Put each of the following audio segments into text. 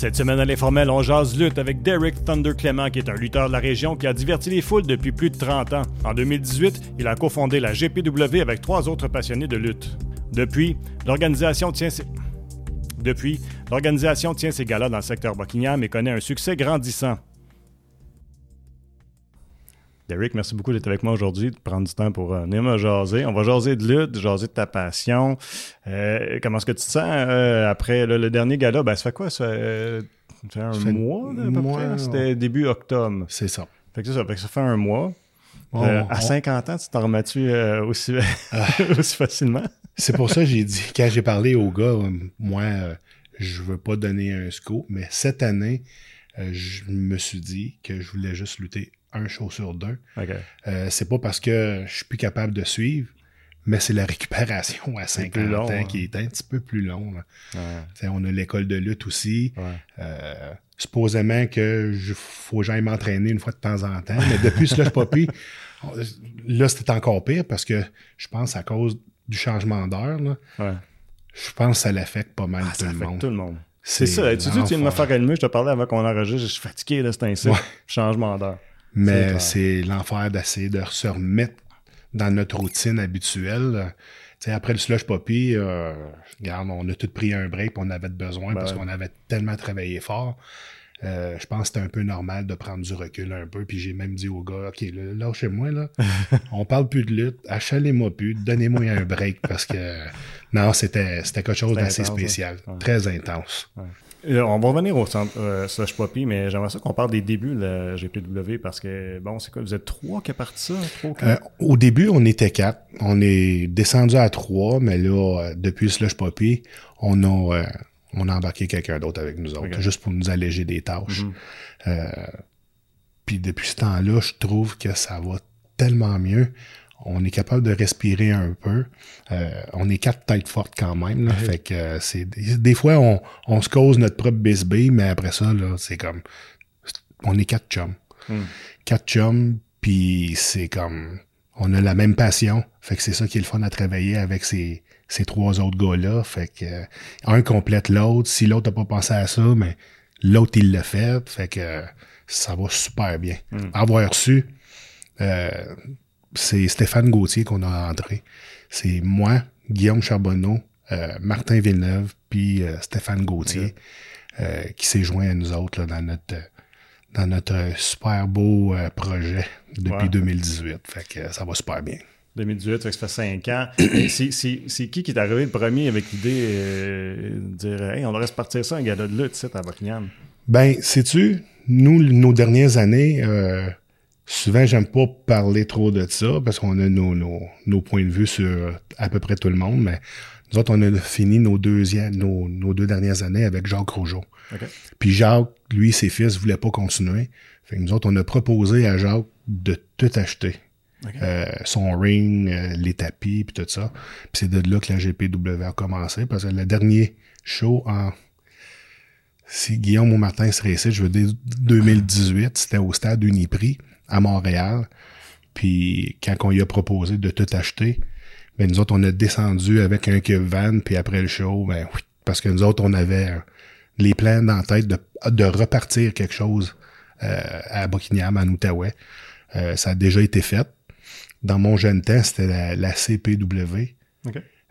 Cette semaine à l'informel, on jase lutte avec Derek Thunder Clément, qui est un lutteur de la région qui a diverti les foules depuis plus de 30 ans. En 2018, il a cofondé la GPW avec trois autres passionnés de lutte. Depuis, l'organisation tient ses... Depuis, l'organisation tient ses galas dans le secteur Buckingham et connaît un succès grandissant. Derek, merci beaucoup d'être avec moi aujourd'hui, de prendre du temps pour euh, venir me jaser. On va jaser de lutte, jaser de ta passion. Euh, comment est-ce que tu te sens euh, après le, dernier gala? Ben, ça fait quoi? Ça fait, un mois, à peu près? C'était début octobre. C'est ça. Fait que ça, fait que ça fait un mois. à 50 ans, tu t'en remets-tu aussi, ah. aussi facilement? C'est pour ça que j'ai dit, quand j'ai parlé au gars, moi, je veux pas donner un scoop, mais cette année, je me suis dit que je voulais juste lutter un show sur deux. Euh, c'est pas parce que je suis plus capable de suivre, mais c'est la récupération à 50 ans qui est un petit peu plus long. On a l'école de lutte aussi. Euh, supposément que je, faut que j'aille m'entraîner une fois de temps en temps, mais depuis cela, je pas pu. Là, c'était encore pire parce que je pense à cause du changement d'heure, je pense que ça l'affecte pas mal ah, tout, le monde. tout le monde. C'est ça. Tu dis, tu viens de me faire allumer, je te parlais avant qu'on enregistre, je suis fatigué, là, c'est ainsi. Changement d'heure. Mais c'est l'enfer d'essayer de se remettre dans notre routine habituelle. sais, après le slush poppy, euh, regarde, on a tout pris un break, on avait besoin parce qu'on avait tellement travaillé fort. Euh, je pense que c'était un peu normal de prendre du recul un peu. Puis j'ai même dit au gars, OK, là, chez moi, là, on parle plus de lutte, achalez-moi plus, donnez-moi un break parce que non, c'était quelque chose d'assez spécial, très intense. Euh, on va revenir au centre euh, Slush Poppy, mais j'aimerais ça qu'on parle des débuts de la GPW parce que, bon, c'est quoi, vous êtes trois qui a parti ça? euh, au début, on était quatre. On est descendu à trois, mais là, euh, depuis Slush Poppy, on a, euh, on a embarqué quelqu'un d'autre avec nous autres, juste pour nous alléger des tâches. Mm-hmm. Puis depuis ce temps-là, je trouve que ça va tellement mieux on est capable de respirer un peu. Euh, on est quatre têtes fortes quand même. Là, Fait que euh, c'est des fois on, on se cause notre propre bisbee, mais après ça là, c'est comme on est quatre chums. Hmm. Quatre chums, puis c'est comme on a la même passion. Fait que c'est ça qui est le fun à travailler avec ces ces trois autres gars-là. Fait que euh, un complète l'autre. Si l'autre n'a pas pensé à ça, mais l'autre il l'a fait. Fait que ça va super bien. Hmm. Avoir su euh, c'est Stéphane Gauthier qu'on a entré. C'est moi, Guillaume Charbonneau, euh, Martin Villeneuve, puis Stéphane Gauthier, euh, qui s'est joint à nous autres là, dans notre dans notre super beau projet depuis 2018. Fait que ça va super bien. 2018, ça fait 5 ans. c'est qui qui est arrivé le premier avec l'idée de dire Hey, on devrait se partir ça, un gala de lutte, à Buckingham? Ben, sais-tu, nous, nos dernières années, Souvent, j'aime pas parler trop de ça parce qu'on a nos, nos, points de vue sur à peu près tout le monde, mais nous autres, on a fini nos, deuxièmes, nos, nos deux dernières années avec Jacques Rougeau. Puis Jacques, lui, ses fils voulaient pas continuer. Fait que nous autres, on a proposé à Jacques de tout acheter. Euh, son ring, euh, les tapis, puis tout ça. Puis c'est de là que la GPW a commencé, parce que le dernier show en... Si Guillaume ou Martin serait ici, je veux dire 2018, c'était au stade Uniprix à Montréal. Puis quand on lui a proposé de tout acheter, ben nous autres, on a descendu avec un cube van, puis après le show, ben oui, parce que nous autres, on avait les plans dans la tête de, de repartir quelque chose euh, à Buckingham, en Outaouais. Euh, ça a déjà été fait. Dans mon jeune temps, c'était la, CPW.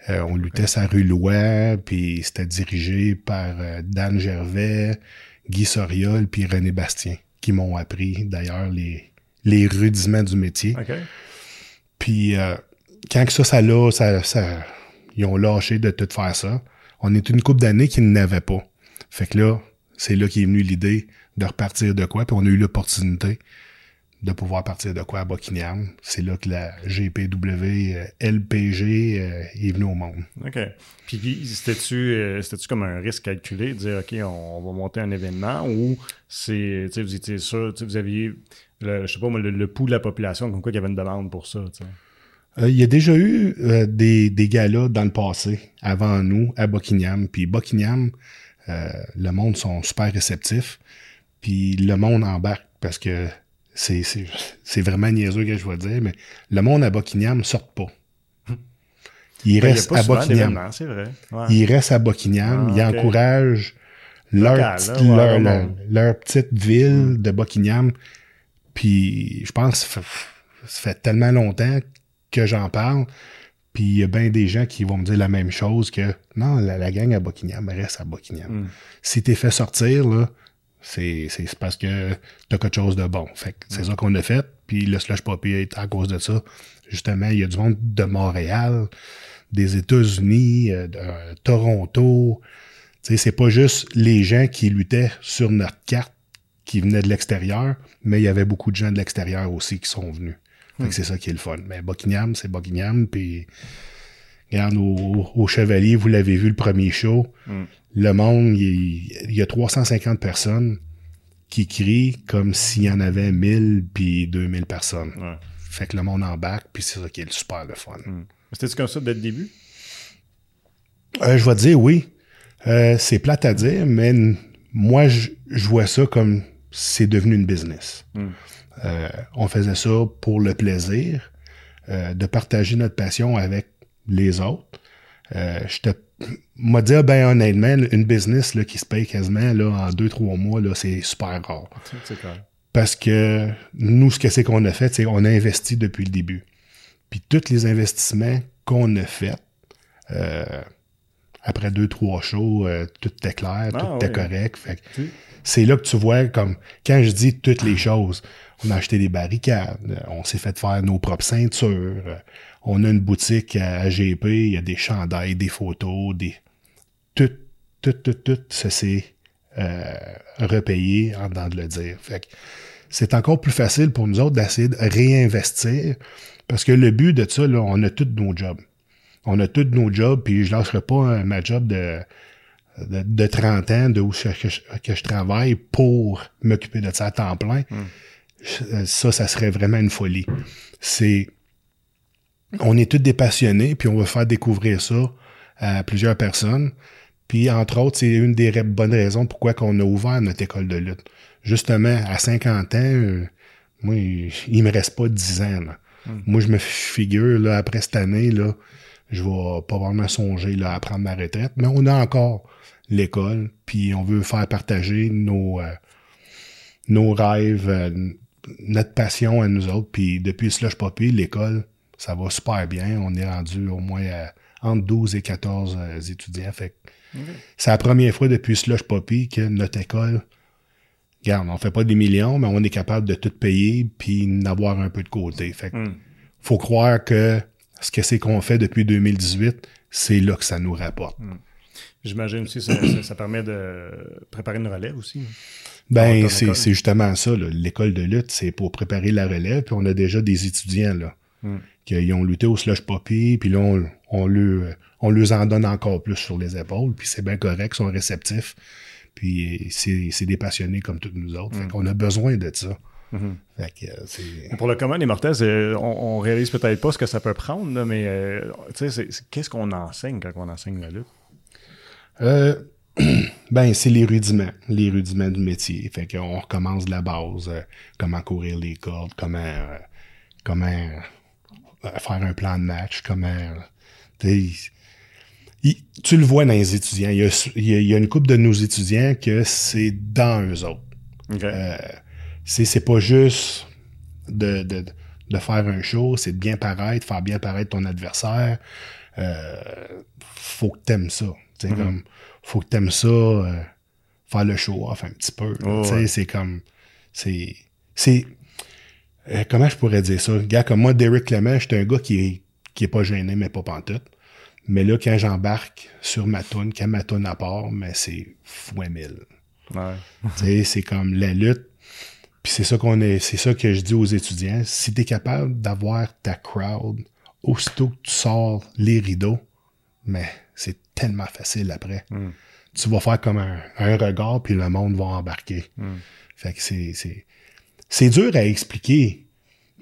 Euh, on luttait sa rue Loire, puis c'était dirigé par Dan Gervais, Guy Soriol, puis René Bastien, qui m'ont appris d'ailleurs les, les rudiments du métier. Puis euh, quand que ça, ça l'a, ça, ça, ils ont lâché de tout faire ça. On est une couple d'années qu'ils n'avaient pas. Fait que là, c'est là qu'est venue l'idée de repartir de quoi, puis on a eu l'opportunité de pouvoir partir de quoi à Buckingham. C'est là que la GPW euh, LPG euh, est venue au monde. OK. Puis c'était-tu c'était-tu comme un risque calculé de dire OK, on, va monter un événement ou c'est vous étiez sûr, vous aviez le, je sais pas le, pouls de la population, comme quoi il y avait une demande pour ça. Euh, il y a déjà eu euh, des, des galas dans le passé, avant nous, à Buckingham. Puis Buckingham, euh, le monde sont super réceptifs. Puis le monde embarque parce que c'est, c'est, vraiment niaiseux que je vais dire, mais le monde à Buckingham ne sort pas. Il reste à Buckingham. C'est vrai. Il reste à Buckingham. il encourage leur, Local, petite- là, ouais, leur, ouais, leur- ouais. leur petite ville de Buckingham. Puis je pense que ça fait- tellement longtemps que j'en parle. Puis il y a bien des gens qui vont me dire la même chose que non, la, la gang à Buckingham reste à Buckingham. Mm. Si t'es fait sortir, là, c'est c'est- c'est parce que t'as quelque chose de bon. Fait que c'est ça qu'on a fait. Puis le slush poppy est à cause de ça. Justement, il y a du monde de Montréal, des États-Unis, euh, de euh, Toronto. Tu sais, c'est pas juste les gens qui luttaient sur notre carte qui venaient de l'extérieur, mais il y avait beaucoup de gens de l'extérieur aussi qui sont venus. Fait que c'est ça qui est le fun. Mais Buckingham, c'est Buckingham, puis regarde, au, au Chevalier, vous l'avez vu le premier show, Mm. Le monde, il, y a 350 personnes qui crient comme s'il y en avait 1000 puis 2000 personnes. Ouais. Fait que le monde embarque, puis c'est ça qui est le super le fun. C'était comme ça dès le début? Euh, je vais te dire oui. Euh, c'est plate à dire, mais moi, je, je vois ça comme c'est devenu une business. Mm. Euh, on faisait ça pour le plaisir de partager notre passion avec les autres. Euh, je te m'a dire ben honnêtement, une business là, qui se paye quasiment là, en deux, trois mois, là, c'est super rare. C'est clair. Parce que nous, ce que c'est qu'on a fait, c'est qu'on a investi depuis le début. Puis tous les investissements qu'on a faits, euh, après deux, trois shows, euh, tout était clair, Ah, tout était correct. Fait c'est là que tu vois, comme, quand je dis toutes les choses, on a acheté des barricades, on s'est fait faire nos propres ceintures, on a une boutique à AGP, il y a des chandails, des photos, des... Tout, tout, tout, tout, ça s'est euh, repayé en dedans de le dire. Fait que c'est encore plus facile pour nous autres d'essayer de réinvestir parce que le but de ça, là, on a tous nos jobs. On a tous nos jobs, puis je lâcherai pas euh, ma job de, de, de 30 ans, de où je, que, je, que je travaille pour m'occuper de ça à temps plein. Je- Ça, ça serait vraiment une folie. C'est on est tous des passionnés, puis on va faire découvrir ça à plusieurs personnes. Puis, entre autres, c'est une des bonnes raisons pourquoi on a ouvert notre école de lutte. Justement, à 50 ans, euh, moi, il, me reste pas 10 ans. là. Moi, je me figure, là, après cette année, là, je vais pas vraiment songer là, à prendre ma retraite, mais on a encore l'école, puis on veut faire partager nos, euh, nos rêves, euh, notre passion à nous autres. Puis depuis Slush Poppy, l'école, ça va super bien. On est rendu au moins à entre 12 et 14 euh, étudiants. Fait c'est la première fois depuis Slush Poppy que notre école, regarde, on fait pas des millions, mais on est capable de tout payer puis d'avoir un peu de côté. Fait que Mm. faut croire que ce que c'est qu'on fait depuis 2018, c'est là que ça nous rapporte. J'imagine aussi ça, ça, ça permet de préparer une relève aussi. Ben, Dans ton c'est justement ça. L'école de lutte, c'est pour préparer la relève. Puis on a déjà des étudiants là Mm. qui ils ont lutté au slush poppy. Puis là, on, on, leur, on leur en donne encore plus sur les épaules. Puis c'est bien correct, ils sont réceptifs. Puis c'est des passionnés comme tous nous autres. Fait qu'on a besoin de ça. Mhm. Fait que euh. Pour le commun des mortels, on, on réalise peut-être pas ce que ça peut prendre, là, mais euh, qu'est-ce qu'on enseigne quand on enseigne la lutte? Euh, ben, c'est les rudiments, les rudiments du métier. Fait qu'on recommence de la base, euh, comment courir les cordes, comment, comment faire un plan de match, comment. il- tu le vois dans les étudiants. Il y a, il y une couple de nos étudiants que c'est dans eux autres. OK. Euh, c'est, pas juste de, de, de faire un show, c'est de bien paraître, faire bien paraître ton adversaire. Euh, faut que t'aimes ça. Sais, comme, faut que t'aimes ça, euh, faire le show off un petit peu. Oh, ouais. c'est comme, c'est, c'est, euh, comment je pourrais dire ça? Gars, comme moi, Derek Clement, j'étais un gars qui est, qui est pas gêné, mais pas pantoute. Mais là, quand j'embarque sur ma toune, quand ma toune à part, mais c'est fois mille. Ouais. Tu sais, c'est comme la lutte. Puis c'est ça qu'on est, c'est ça que je dis aux étudiants. Si tu es capable d'avoir ta crowd, aussitôt que tu sors les rideaux, mais c'est tellement facile après. Mm. Tu vas faire comme un, un regard, puis le monde va embarquer. Mm. Fait que c'est, c'est, dur à expliquer,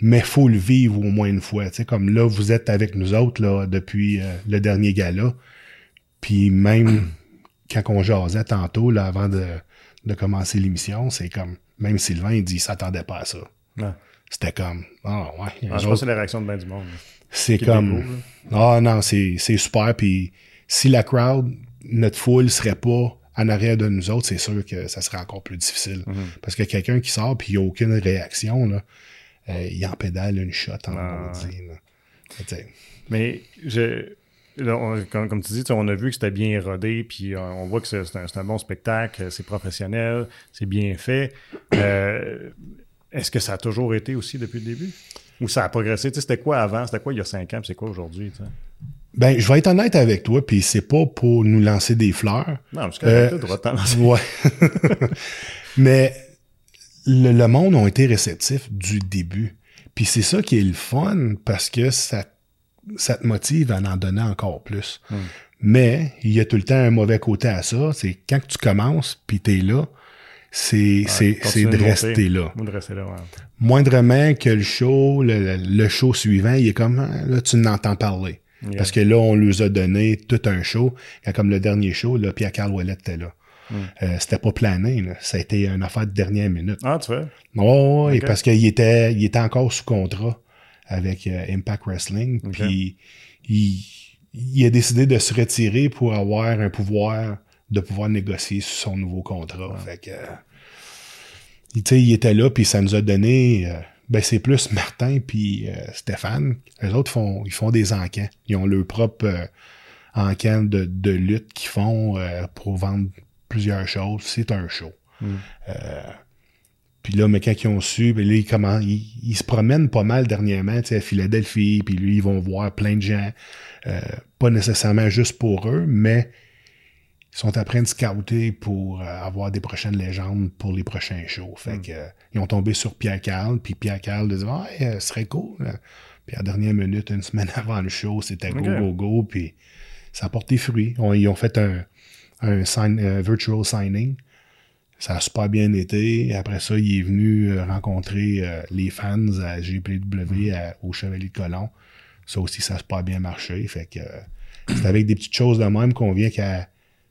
mais faut le vivre au moins une fois. Tu sais, comme là, vous êtes avec nous autres là, depuis euh, le dernier gala. Puis même quand on jasait tantôt, là, avant de, de commencer l'émission, c'est comme, même Sylvain, il dit, il s'attendait pas à ça. Ouais. C'était comme, ah ouais. Ah, je pense que c'est la réaction de bien du monde. c'est comme, ah non, c'est, c'est super. Puis si la crowd, notre foule serait pas en arrière de nous autres, c'est sûr que ça serait encore plus difficile. Mhm. Parce que quelqu'un qui sort puis il n'y a aucune réaction, là, euh, il en pédale une shot en Ah, maudit, Mais je, là, on- comme, comme tu dis, on a vu que c'était bien rodé, puis euh, on voit que c'est un, bon spectacle, c'est professionnel, c'est bien fait. Euh, Est-ce que ça a toujours été aussi depuis le début? Ou ça a progressé? C'était quoi avant? C'était quoi il y a cinq ans? c'est quoi aujourd'hui? Ben, je vais être honnête avec toi, puis c'est pas pour nous lancer des fleurs. Non, parce que Euh, le droit de t'en lancer. Ouais. Mais le, le monde a été réceptif du début. Puis c'est ça qui est le fun parce que ça, ça te motive à en donner encore plus. Hmm. Mais il y a tout le temps un mauvais côté à ça. C'est quand tu commences puis t'es là, c'est c'est c'est continue de de rester là. De rester là, ouais. Moindrement que le show, le, le- show suivant, il est comme ah, là tu n'entends parler. Yeah. Parce que là, on nous a donné tout un show. Quand, comme le dernier show, là, Pierre-Carl Ouellet était là. Hmm. Euh, c'était pas plané, là. Ça a été une affaire de dernière minute. Ah, tu vois? Oh, parce qu'il était, il était encore sous contrat avec euh, Impact Wrestling. Puis il, il a décidé de se retirer pour avoir un pouvoir de pouvoir négocier sur son nouveau contrat. Fait que, euh, il- tu sais, il était là, puis ça nous a donné. Ben c'est plus Martin puis euh, Stéphane. Les autres font, ils font des encans. Ils ont leur propre euh, encan de, de lutte qu'ils font euh, pour vendre plusieurs choses. C'est un show. Mm. Euh, puis là, mais quand ils ont su, ben là, ils, comment, ils, ils se promènent pas mal dernièrement, tu sais, à Philadelphie, puis lui, ils vont voir plein de gens, pas nécessairement juste pour eux, mais ils sont en train de scouter pour euh, avoir des prochaines légendes pour les prochains shows. Fait Mm. que, euh, ils ont tombé sur Pierre Carl, puis Pierre Carl disait Ouais, euh, ce serait cool. Puis à la dernière minute, une semaine avant le show, c'était go, go, go, puis ça a porté fruit. On- ils ont fait un, un, sign- un virtual signing. Ça a super bien été. Après ça, il est venu rencontrer euh, les fans à GPW à- au Chevalier de Colomb. Ça aussi, ça a super bien marché. Fait que euh, c'est avec des petites choses de même qu'on vient qu'à.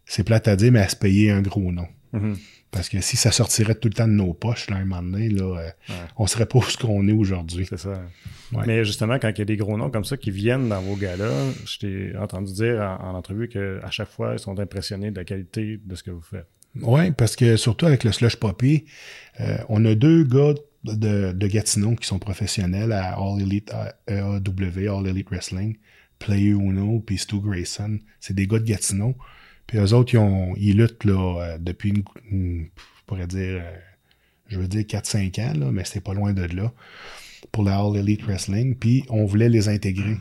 C'est plate à dire, mais à se payer un gros nom. Mhm. Parce que si ça sortirait tout le temps de nos poches, là, un moment donné, là, euh, Ouais. on serait pas où ce qu'on est aujourd'hui. C'est ça. Ouais. Mais justement, quand il y a des gros noms comme ça qui viennent dans vos galas, je t'ai entendu dire en, en entrevue qu'à chaque fois, ils sont impressionnés de la qualité de ce que vous faites. Oui, parce que surtout avec le slush poppy, euh, on a deux gars de, de Gatineau qui sont professionnels à All Elite euh, AEW, All Elite Wrestling, Player Uno, puis Stu Grayson. C'est des gars de Gatineau. Puis eux autres, ils, ont, ils luttent là, euh, depuis, une, une- je pourrais dire, euh, je veux dire 4-5 ans, là, mais c'est pas loin de là, pour la All Elite Wrestling. Puis on voulait les intégrer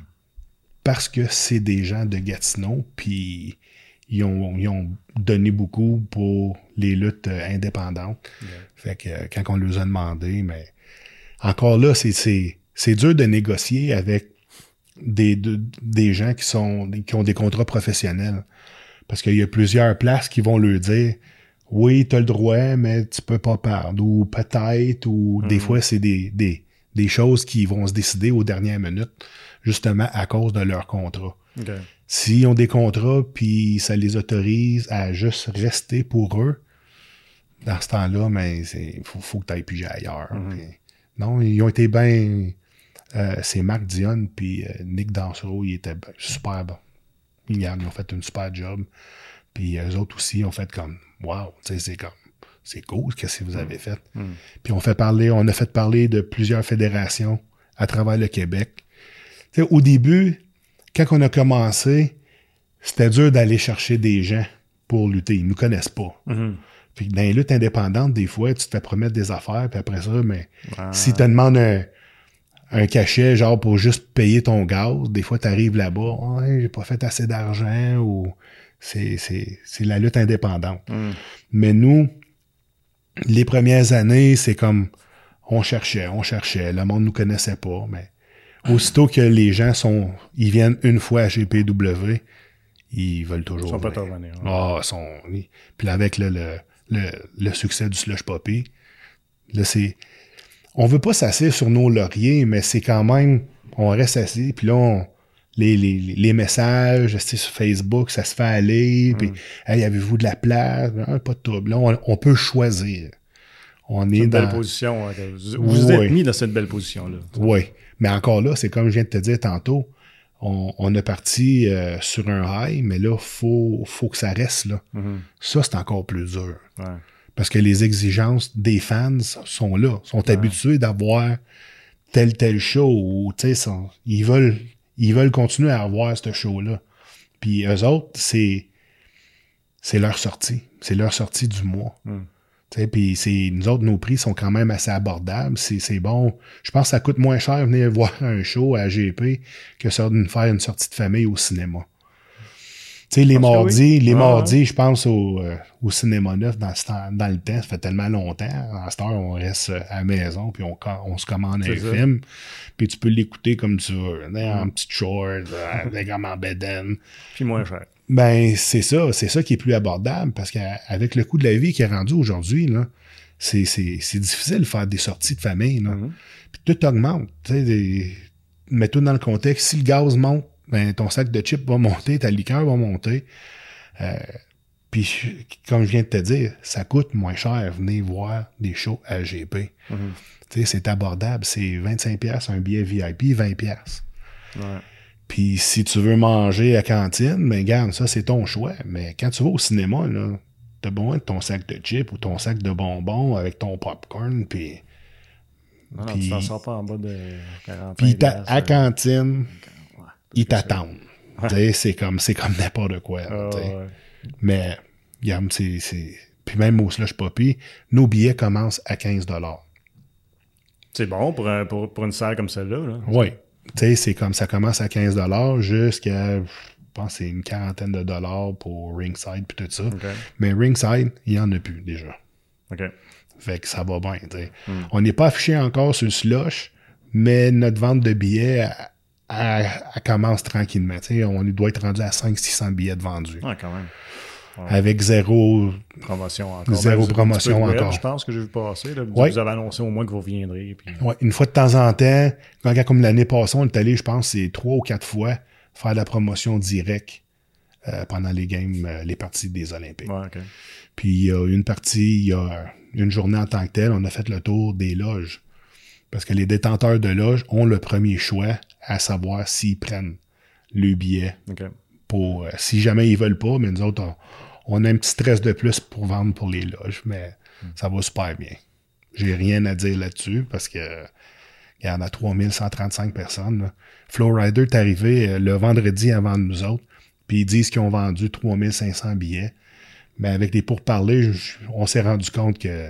parce que c'est des gens de Gatineau, puis ils ont, ils ont donné beaucoup pour les luttes euh, indépendantes. Fait que quand on leur a demandé, mais encore là, c'est, c'est, c'est dur de négocier avec des, de- des gens qui sont qui ont des contrats professionnels. Parce qu'il y a plusieurs places qui vont leur dire Oui, tu as le droit, mais tu peux pas perdre. Ou peut-être, ou des fois, c'est des, des, des choses qui vont se décider aux dernières minutes, justement à cause de leur contrat. S'ils ont des contrats, puis ça les autorise à juste rester pour eux, dans ce temps-là, mais c'est faut, faut que tu ailles piger ailleurs. Puis, non, ils ont été bien. euh, c'est Marc Dion puis euh, Nick Dansereau, ils étaient ben- super bons. Ils, ils ont fait une super job. Puis eux autres aussi ont fait comme Wow, c'est comme c'est cool qu'est-ce que vous avez fait. Puis on fait parler, on a fait parler de plusieurs fédérations à travers le Québec. Au début, quand on a commencé, c'était dur d'aller chercher des gens pour lutter. Ils nous connaissent pas. Mhm. Puis dans les luttes indépendantes, des fois, tu te fais promettre des affaires, puis après ça, mais Ah. si tu demandes un, un cachet, genre pour juste payer ton gaz, des fois, tu arrives là-bas, ouais, j'ai pas fait assez d'argent, ou c'est, c'est, c'est la lutte indépendante. Mhm. Mais nous, les premières années, c'est comme on cherchait, on cherchait, le monde nous connaissait pas, mais aussitôt que les gens sont, ils viennent une fois à GPW, ils veulent toujours. Ils sont pas venir. revenir. hein. Ah, ils sont. Puis avec le, le, le, le succès du slush poppy, là, c'est. On veut pas s'asseoir sur nos lauriers, mais c'est quand même. On reste assis, puis là, on- les, les, les messages, sur Facebook, ça se fait aller, puis hey, avez-vous de la place? Ah, pas de trouble. Là, on, on peut choisir. On est C'est une belle dans. position. hein, Vous, vous Oui. êtes mis dans cette belle position-là. Oui. Mais encore là, c'est comme je viens de te dire tantôt, on, on a parti euh, sur un high, mais là, faut, faut que ça reste là. Mhm. Ça, c'est encore plus dur. Ouais. Parce que les exigences des fans sont là, sont habitués d'avoir tel tel show ou tu sais, sont- ils veulent ils veulent continuer à avoir ce show-là. Puis eux autres, c'est c'est leur sortie. C'est leur sortie du mois. Mm. Tu sais, Puis c'est nous autres, nos prix sont quand même assez abordables. C'est c'est bon. Je pense que ça coûte moins cher venir voir un show à GP que ça de faire une sortie de famille au cinéma. Tu sais, les mardis, oui. les mardis, je pense au, euh, au cinéma neuf dans, ce temps- dans le temps, ça fait tellement longtemps. À cette heure, on reste euh, à la maison, puis on, on se commande un ça. film, puis tu peux l'écouter comme tu veux, Mm. en petite short, euh, avec en bedaine. Puis moins cher. Ben, c'est ça, c'est ça qui est plus abordable, parce qu'avec le coût de la vie qui est rendu aujourd'hui, là, c'est, c'est, c'est difficile de faire des sorties de famille, là. Mhm. Puis tout augmente, des... mets-toi dans le contexte, si le gaz monte, ben, ton sac de chips va monter, ta liqueur va monter. Euh, puis, comme je viens de te dire, ça coûte moins cher venir voir des shows à GP. Mhm. C'est abordable, c'est 25$ piastres, un billet VIP, 20$. piastres. Ouais. Puis si tu veux manger à cantine, ben garde, ça c'est ton choix. Mais quand tu vas au cinéma, là, t'as besoin de ton sac de chips ou ton sac de bonbons avec ton popcorn, puis, Non, non, Puis- tu t'en sors pas en bas de 40 puis à cantine, ils t'attendent. Ouais. C'est comme c'est comme n'importe quoi. sais. Mais regarde, c'est. Puis même au Slush Poppy, nos billets commencent à 15 C'est bon pour, un- pour, pour une salle comme celle-là. Là. Oui. C'est comme ça commence à 15 jusqu'à, je pense, c'est une quarantaine de dollars pour Ringside puis tout ça. Mais Ringside, il n'y en a plus déjà. OK. Fait que ça va bien. Hmm. On n'est pas affiché encore sur le slush, mais notre vente de billets, elle, elle- commence tranquillement. tu sais. On doit être rendu à 500-600 billets de vendus. Ouais, quand même. Avec zéro. Promotion encore. Zéro Ben, promotion web, encore. Je pense que j'ai vu passer. Là. Vous, Ouais. vous avez annoncé au moins que vous reviendrez. Puis... Ouais, une fois de temps en temps, quand, comme l'année passée, on est allé, je pense, c'est trois ou quatre fois faire de la promotion directe euh, pendant les games, euh, les parties des Olympiques. Ouais, OK. Puis il y a une partie, il y a une journée en tant que telle, on a fait le tour des loges. Parce que les détenteurs de loges ont le premier choix à savoir s'ils prennent le billet pour. euh, si jamais ils veulent pas, mais nous autres, on, on a un petit stress de plus pour vendre pour les loges, mais ça va super bien. J'ai rien à dire là-dessus parce que il y en a 3135 personnes. là. Flowrider est arrivé euh, le vendredi avant nous autres, puis ils disent qu'ils ont vendu 3500 billets. Mais avec les pourparlers, on s'est rendu compte que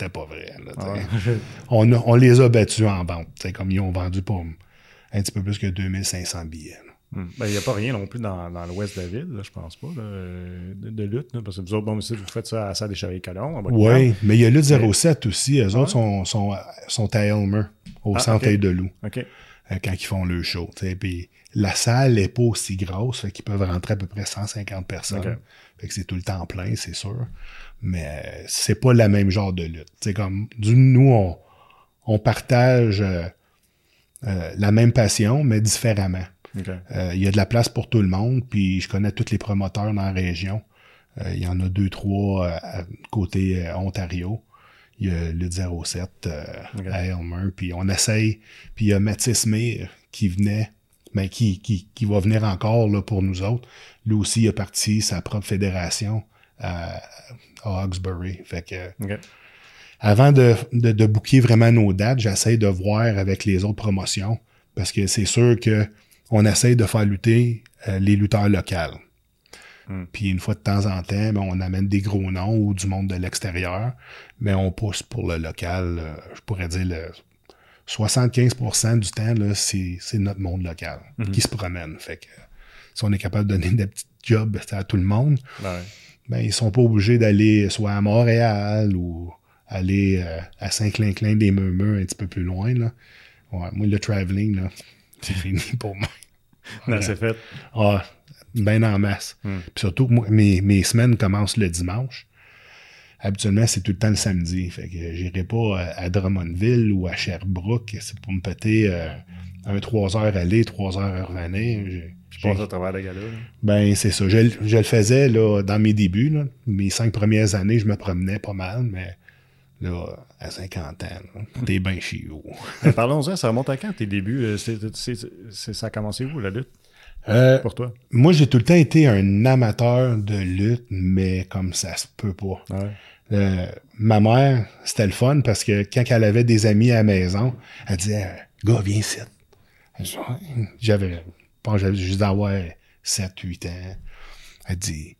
c'était pas vrai. là. Ouais. on, a- on les a battus en vente. Comme ils ont vendu pour un petit peu plus que 2500 billets. Hmm. Ben, il n'y a pas rien non plus dans, dans l'ouest de la ville, là, je pense pas, là, de, de lutte. là, parce que vous autres, bon, vous faites ça à ça des Colomb. à Buckingham. Oui, mais il y a le 07 aussi. Eux autres sont, sont, sont à Elmer, au Ah, centre de loup, euh, quand ils font le show. Puis la salle n'est pas aussi grosse, fait qu'ils peuvent rentrer à peu près 150 personnes. Fait que c'est tout le temps plein, c'est sûr. Mais c'est pas le même genre de lutte. C'est comme du, nous, on, on partage euh, euh, la même passion, mais différemment. Euh, il y a de la place pour tout le monde, puis je connais tous les promoteurs dans la région. Il y en a deux, trois côté Ontario. Il y a le 07 euh, Ok. à Elmer, puis on essaye. Puis il y a Mathis Meir qui venait, mais qui, qui, qui va venir encore là, pour nous autres. Lui aussi, il a parti sa propre fédération à, à Hawkesbury. Fait que avant de, de, de booker vraiment nos dates, j'essaie de voir avec les autres promotions parce que c'est sûr que on essaie de faire lutter euh, les lutteurs locaux. Hmm. Puis une fois de temps en temps, ben, on amène des gros noms ou du monde de l'extérieur, mais on pousse pour le local. euh, je pourrais dire le 75% du temps, là, c'est, c'est notre monde local qui se promène. Fait que si on est capable de donner des petits jobs à tout le monde, Ben, ouais. ben, ils sont pas obligés d'aller soit à Montréal ou aller euh, à Saint-Clinclin des Murmures un petit peu plus loin. Là. Ouais, moi, le traveling, là, c'est fini pour moi. Non, c'est fait. Ah, ben en masse. Hmm. Puis surtout que moi, mes, mes semaines commencent le dimanche. Habituellement, c'est tout le temps le samedi. Fait que j'irai pas à, à Drummondville ou à Sherbrooke. C'est pour me péter euh, un 3 heures aller, 3 heures revenir. Je passe à travers la gala. là. ben, c'est ça. Je, je le faisais là, dans mes débuts. Là. Mes cinq premières années, je me promenais pas mal, mais Là, à 50 ans, là, t'es bien vous. Mais Parlons-en, ça remonte à quand tes débuts? Euh, ça a commencé où, la lutte, Euh, pour toi? moi, j'ai tout le temps été un amateur de lutte, mais comme ça se peut pas. Ouais. Euh, ma mère, c'était le fun parce que quand elle avait des amis à la maison, elle disait Gars, viens ici. J'avais, j'avais juste d'avoir 7, 8 ans. Elle dit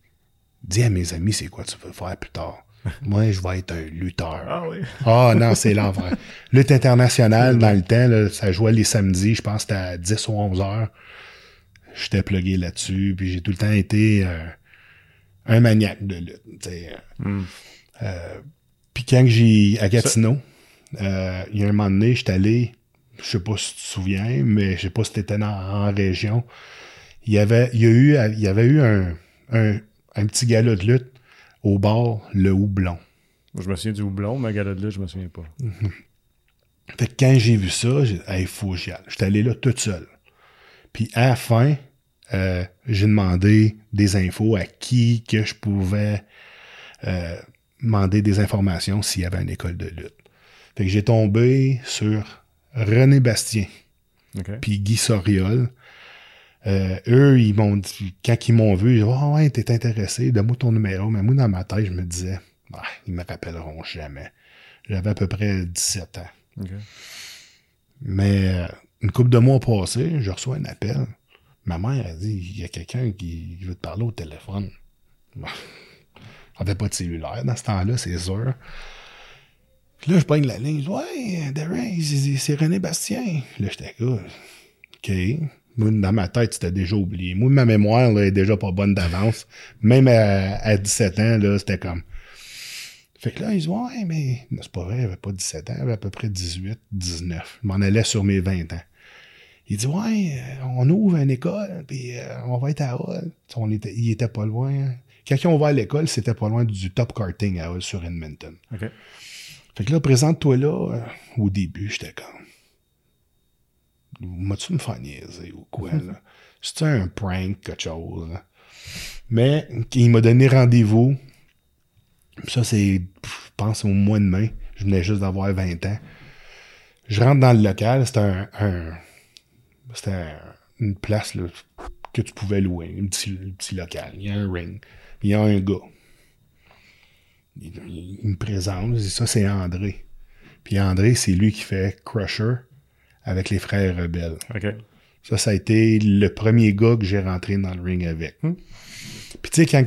Dis à mes amis, c'est quoi tu veux faire plus tard? Moi, je vais être un lutteur. Ah oui. Ah non, c'est l'enfer. Lutte internationale, dans le temps, là, ça jouait les samedis, je pense que c'était à 10 ou 11 heures. J'étais plugué là-dessus, puis j'ai tout le temps été euh, un maniaque de lutte. sais. Hmm. Euh, puis quand j'ai à Gatineau, euh, il y a un moment donné, j'étais allé, je sais pas si tu te souviens, mais je sais pas si t'étais dans- en région. Il y avait, il y a eu, il y avait eu un, un, un petit gala de lutte au bar Le Houblon. Je me souviens du houblon, mais gala de lutte, je me souviens pas. Fait que quand j'ai vu ça, j'ai dit, hey, faut que j'y aille. J'étais allé là toute seule. Puis à la fin, euh, j'ai demandé des infos à qui que je pouvais euh, demander des informations s'il y avait une école de lutte. Fait que j'ai tombé sur René Bastien OK. puis Guy Soriol. Euh, eux, ils m'ont dit, quand ils m'ont vu, ils ont dit, oh, ouais, t'es intéressé, donne-moi ton numéro. Mais moi, dans ma tête, je me disais, ah, ils me rappelleront jamais. J'avais à peu près 17 ans. Mais une couple de mois passés, je reçois un appel. Ma mère a dit il y a quelqu'un qui veut te parler au téléphone. Bon. On avait pas de cellulaire dans ce temps-là, c'est sûr. Puis là, je pogne la ligne. Je dis Ouais, c'est René Bastien. Là, j'étais là. OK. Moi, dans ma tête, c'était déjà oublié. Moi, ma mémoire là, est déjà pas bonne d'avance. Même à, à 17 ans, là, c'était comme. Fait que là, ils disent, ouais, mais c'est pas vrai, il avait pas 17 ans, il avait à peu près 18, 19. Je m'en allais sur mes 20 ans. Il dit, ouais, euh, on ouvre une école, puis euh, on va être à Hull. On était, il était pas loin. Quand ils ont ouvert l'école, c'était pas loin du top karting à Hull sur Edmonton. Fait que là, présente-toi là, euh, au début, j'étais comme. M'as-tu me faire niaiser ou quoi, là? C'était un prank, quelque chose, là. Mais, il m'a donné rendez-vous. Ça, c'est, je pense, au mois de mai. Je venais juste d'avoir 20 ans. Je rentre dans le local, c'était un, un- c'était un- une place, là, que tu pouvais louer, un petit, un petit local. Il y a un ring. Il y a un gars. Il, il- il me présente, je dis, ça c'est André. Puis André, c'est lui qui fait Crusher avec les frères rebelles. Ça, ça a été le premier gars que j'ai rentré dans le ring avec. Puis tu sais, quand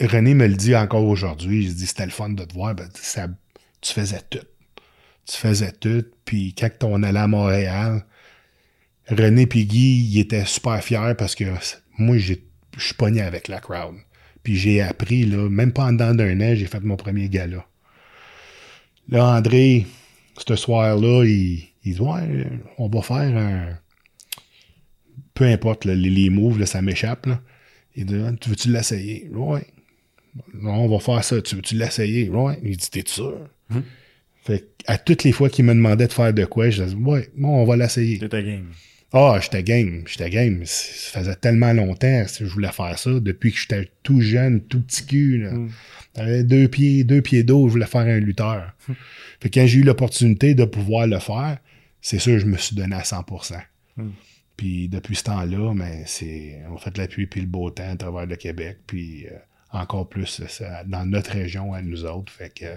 René me le dit encore aujourd'hui, je dis, c'était le fun de te voir, ben, ça, tu faisais tout. Tu faisais tout, puis quand on allait à Montréal, René puis Guy, ils étaient super fiers parce que moi, j'ai- je suis pogné avec la crowd. Puis j'ai appris, là, même pas en dedans d'un an, j'ai fait mon premier gala. Là, André, ce soir-là, il, il dit Ouais, on va faire un. Peu importe, là, les, les moves, là, ça m'échappe. là. Il dit Ah, Tu veux-tu l'essayer? Ouais. Non, on va faire ça. Tu veux-tu l'essayer? Ouais. Il dit T'es sûr? Fait à toutes les fois qu'il me demandait de faire de quoi, je disais Ouais, bon, on va l'essayer. C'était game. Ah, j'étais game, j'étais game. Ça faisait tellement longtemps que je voulais faire ça. Depuis que j'étais tout jeune, tout petit cul. Là. J'avais deux pieds, deux pieds d'eau, je voulais faire un lutteur. Fait que quand j'ai eu l'opportunité de pouvoir le faire, c'est sûr, je me suis donné à 100%. Puis depuis ce temps-là, mais c'est, on fait la pluie puis le beau temps à travers le Québec, puis euh, encore plus euh, ça, dans notre région à nous autres. Fait que euh,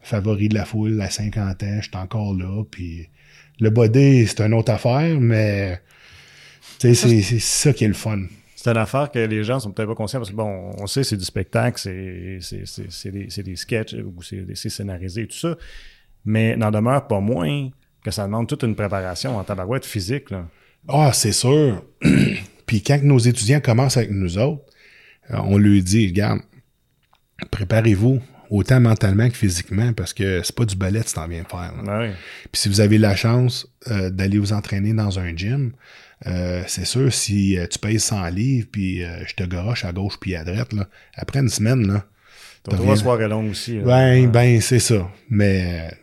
favori de la foule à 50 ans, je suis encore là, puis le body, c'est une autre affaire, mais c'est, ça qui est le fun. C'est une affaire que les gens sont peut-être pas conscients parce que, bon, on sait c'est du spectacle, c'est, des, des sketchs ou c'est, c'est scénarisé et tout ça. Mais n'en demeure pas moins que ça demande toute une préparation en tabarouette physique. Là. Ah, c'est sûr. Puis quand nos étudiants commencent avec nous autres, euh, on lui dit, regarde, préparez-vous autant mentalement que physiquement parce que c'est pas du ballet que tu t'en viens faire. Ouais. Puis si vous avez la chance euh, d'aller vous entraîner dans un gym, euh, c'est sûr, si euh, tu payes 100 livres, puis je te garoche à gauche puis à droite, là, après une semaine, là, T'as trois soirées longues aussi. là. ben, ben, c'est ça. Mais euh,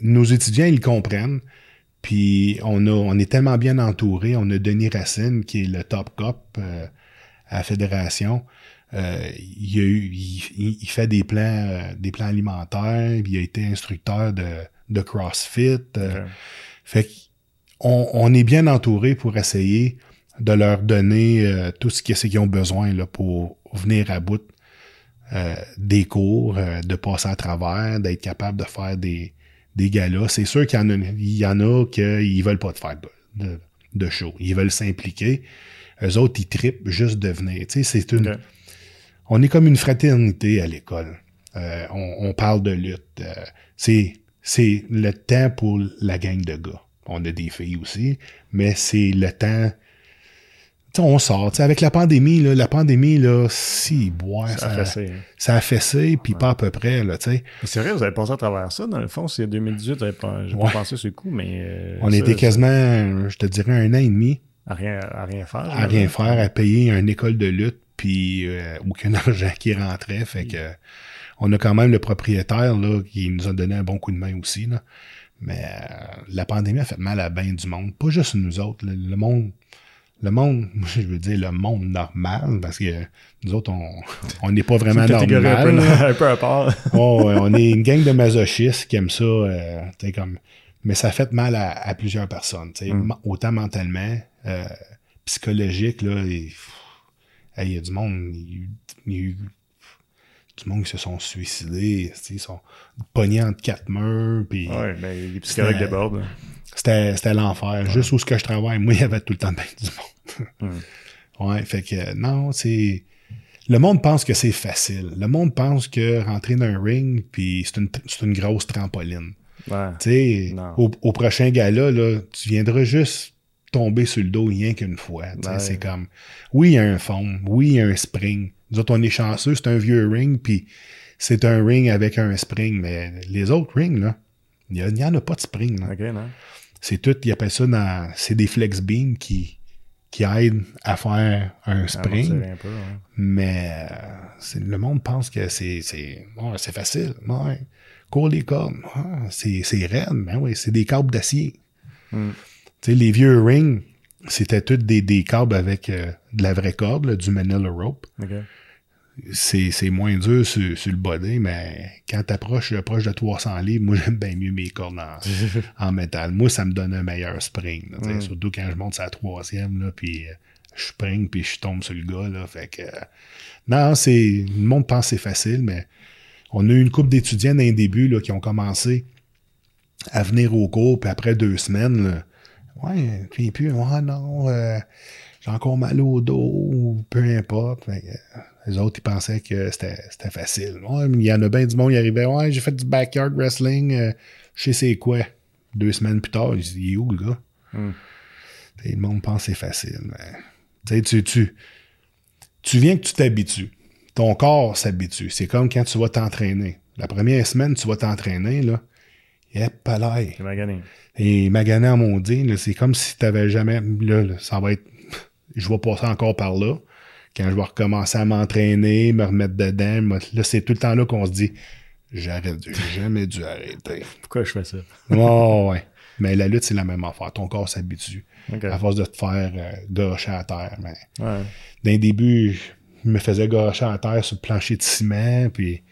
nos étudiants, ils comprennent. Puis on a, on est tellement bien entouré. On a Denis Racine, qui est le top cop euh, à la fédération. Euh, il, a eu, il, il fait des plans, euh, des plans alimentaires. Il a été instructeur de, de CrossFit. Euh. Fait qu'on on est bien entouré pour essayer de leur donner tout ce qu'ils ont besoin là, pour venir à bout des cours, de passer à travers, d'être capable de faire des, des galas. C'est sûr qu'il y en a, il y en a qui veulent pas de faire de, de, de show. Ils veulent s'impliquer. Eux autres, ils tripent juste de venir. Tu sais, c'est une. On est comme une fraternité à l'école. Euh, on, on parle de lutte. Euh, c'est, c'est le temps pour la gang de gars. On a des filles aussi, mais c'est le temps. Tu sais, on sort. Tu sais, avec la pandémie, là, la pandémie, là, si, boire, Ça ça, a fessé, hein. ça a fessé, puis pas à peu près, là, tu sais. Mais C'est vrai, vous avez passé à travers ça. Dans le fond, c'est 2018, j'avais pas, j'ai Ouais. pas pensé le coup, mais. euh, On ça, était quasiment, je te dirais, un an et demi À rien, à rien faire. à rien faire, à payer une école de lutte, puis euh, aucun argent qui rentrait. Fait que on a quand même le propriétaire là, qui nous a donné un bon coup de main aussi. Là. Mais euh, la pandémie a fait mal à bien du monde. Pas juste nous autres. Le, le monde. Le monde, je veux dire le monde normal, parce que nous autres, on on n'est pas vraiment catégorie un peu, normal. un peu à part. Oh, ouais, on est une gang de masochistes qui aiment ça. euh, comme, mais ça fait mal à, à plusieurs personnes. Mm. Autant mentalement, euh, psychologique. Là, et, hey, y a du monde. Il y a eu- du monde qui se sont suicidés. Ils sont pognés entre quatre murs. Puis ouais, ben, les psychologues C'était- débordent. c'était, l'enfer. Juste où ce que je travaille, moi, il y avait tout le temps bien du monde. Mm. ouais, fait que non, c'est. Le monde pense que c'est facile. Le monde pense que rentrer dans un ring, puis c'est une, c'est une grosse trampoline. Ouais. Tu sais, au, au prochain gala, là, tu viendras juste tomber sur le dos rien qu'une fois. Ouais. C'est comme, oui, il y a un fond, oui, il y a un spring. Nous autres, on est chanceux, c'est un vieux ring, puis c'est un ring avec un spring. Mais les autres rings, là, il n'y en a pas de spring. C'est tout, ils appellent ça dans, c'est des flex beams qui, qui aident à faire un spring. Amortir un peu, ouais. Mais euh, le monde pense que c'est c'est ouais, facile. Ouais. Cours les cordes. C'est c'est raide. Mais oui, c'est des câbles d'acier. Mm. Sais, les vieux rings, c'était tous des, des câbles avec euh, de la vraie corde, là, du Manila rope. C'est moins dur sur, sur le body, mais quand t'approches proche de 300 livres, moi j'aime bien mieux mes cordes en, en métal. Moi, ça me donne un meilleur spring. là, Mm. Surtout quand je monte sur la troisième, là, puis euh, je spring, puis je tombe sur le gars. Là, fait que, euh, non, c'est. Le monde pense que c'est facile, mais on a eu une couple d'étudiants d'un début là, qui ont commencé à venir au cours, puis après deux semaines, là, ouais, tu viens plus, ouais, non, euh, j'ai encore mal au dos, ou peu importe. Euh, les autres, ils pensaient que c'était c'était facile. Ouais, mais il y en a bien du monde, ils arrivaient, ouais, j'ai fait du backyard wrestling, euh, je sais c'est quoi. Deux semaines plus tard, ils il est où le gars? Mm. Le monde pense que c'est facile. Mais, tu, tu, tu viens que tu t'habitues. Ton corps s'habitue. C'est comme quand tu vas t'entraîner. La première semaine, tu vas t'entraîner, là. C'est magané. Et magané à mon dit, là, c'est comme si t'avais jamais. Là, là, ça va être. Je vais passer encore par là. Quand je vais recommencer à m'entraîner, me remettre dedans, là, c'est tout le temps là qu'on se dit J'arrête, j'ai jamais dû arrêter. Pourquoi je fais ça? Oh, ouais. Mais la lutte, c'est la même affaire. Ton corps s'habitue. À force de te faire euh, à terre. Mais Ouais. d'un début, je me faisais gaucher à terre sur le plancher de ciment, puis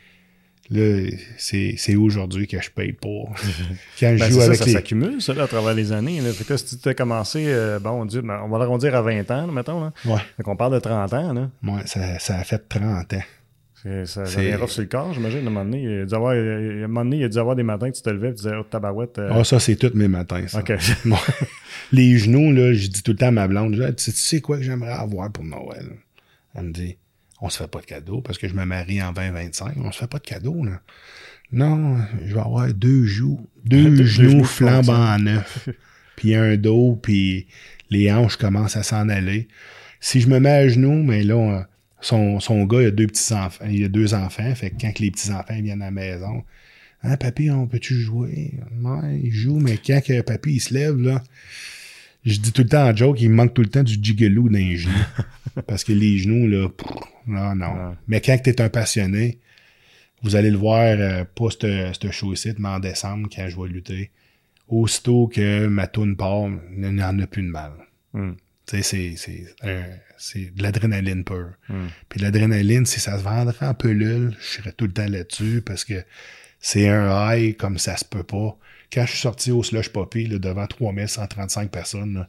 là, c'est, c'est aujourd'hui que je paye pour. Quand je Ben, joue ça, avec ça les... s'accumule, ça, là, à travers les années. Là. Fait que là, si tu as commencé, euh, bon, Dieu, ben, on va l'arrondir à 20 ans, là, mettons. Là. Ouais, Fait qu'on parle de 30 ans. Là. ouais ça, ça a fait 30 ans. Ça, ça rough sur le corps, j'imagine, à un moment donné. Il a dû avoir, il y a- y un moment donné, il a dû avoir des matins que tu te levais et tu disais, oh, tabarouette. euh, Ah, ça, c'est tous mes matins, ça. OK. Les genoux, là, je dis tout le temps à ma blonde, je dis, tu sais- tu sais quoi que j'aimerais avoir pour Noël? Elle me dit, on se fait pas de cadeau parce que je me marie en 2025. On se fait pas de cadeau, là. Non, je vais avoir deux joues, deux, Deux genoux genoux flambant neufs, puis un dos, puis les hanches commencent à s'en aller. Si je me mets à genoux, mais là, on- son, son gars, il a deux petits enfants, il a deux enfants, fait que quand les petits enfants viennent à la maison, Hein, papy, on peut-tu jouer? Ouais, il joue, mais quand que papy il se lève, là, je dis tout le temps en joke, il me manque tout le temps du gigolo dans les genoux. Parce que les genoux, là, pff, non, non. Ouais. Mais quand tu es un passionné, vous allez le voir, euh, pas ce show-ci, mais en décembre, quand je vais lutter. Aussitôt que ma toune part, il n'y en a plus de mal. Hmm. Tu sais, c'est, c'est, un- c'est de l'adrénaline pure. Hmm. Puis l'adrénaline, si ça se vendrait en pelule, je serais tout le temps là-dessus parce que c'est un high comme ça se peut pas. Quand je suis sorti au Slush Poppy, là, devant 3135 personnes, là,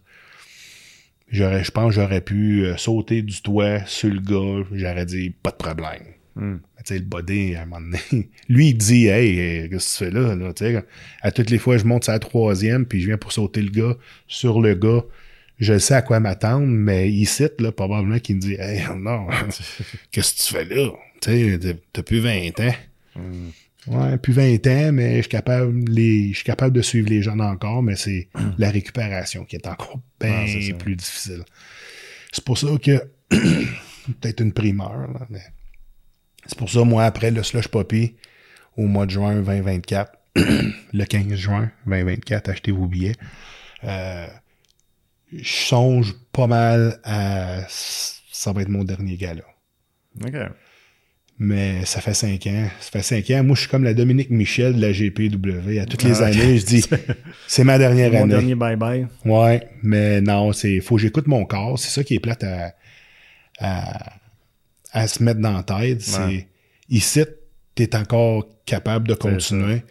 j'aurais, je pense que j'aurais pu euh, sauter du toit sur le gars, j'aurais dit pas de problème. Hmm. Tu sais, le body, à un moment donné, lui, il dit, hey, euh, qu'est-ce que tu fais là? là? Tu sais, à toutes les fois, je monte sur la troisième, puis je viens pour sauter le gars, sur le gars. Je sais à quoi m'attendre, mais ici, là, probablement qu'il me dit, hey, non, qu'est-ce que tu fais là? Tu sais, t'as- t'as plus 20 ans. Hmm. Ouais, plus 20 ans, mais je suis capable, les, je suis capable de suivre les jeunes encore, mais c'est la récupération qui est encore bien Ah, c'est ça. plus difficile. C'est pour ça que, peut-être une primeur, là, mais c'est pour ça, moi, après le Slush Poppy, au mois de juin 2024, le 15 juin 2024, achetez vos billets. Euh, je songe pas mal à ça va être mon dernier gala. OK. Mais ça fait cinq ans. Ça fait cinq ans. Moi, je suis comme la Dominique Michel de la GPW. À toutes les Ah, années, je dis, c'est ma dernière Mon année. dernier bye-bye. Ouais, mais non, c'est faut que j'écoute mon corps. C'est ça qui est plate à, à, à se mettre dans la tête. C'est ici, tu es encore capable de continuer.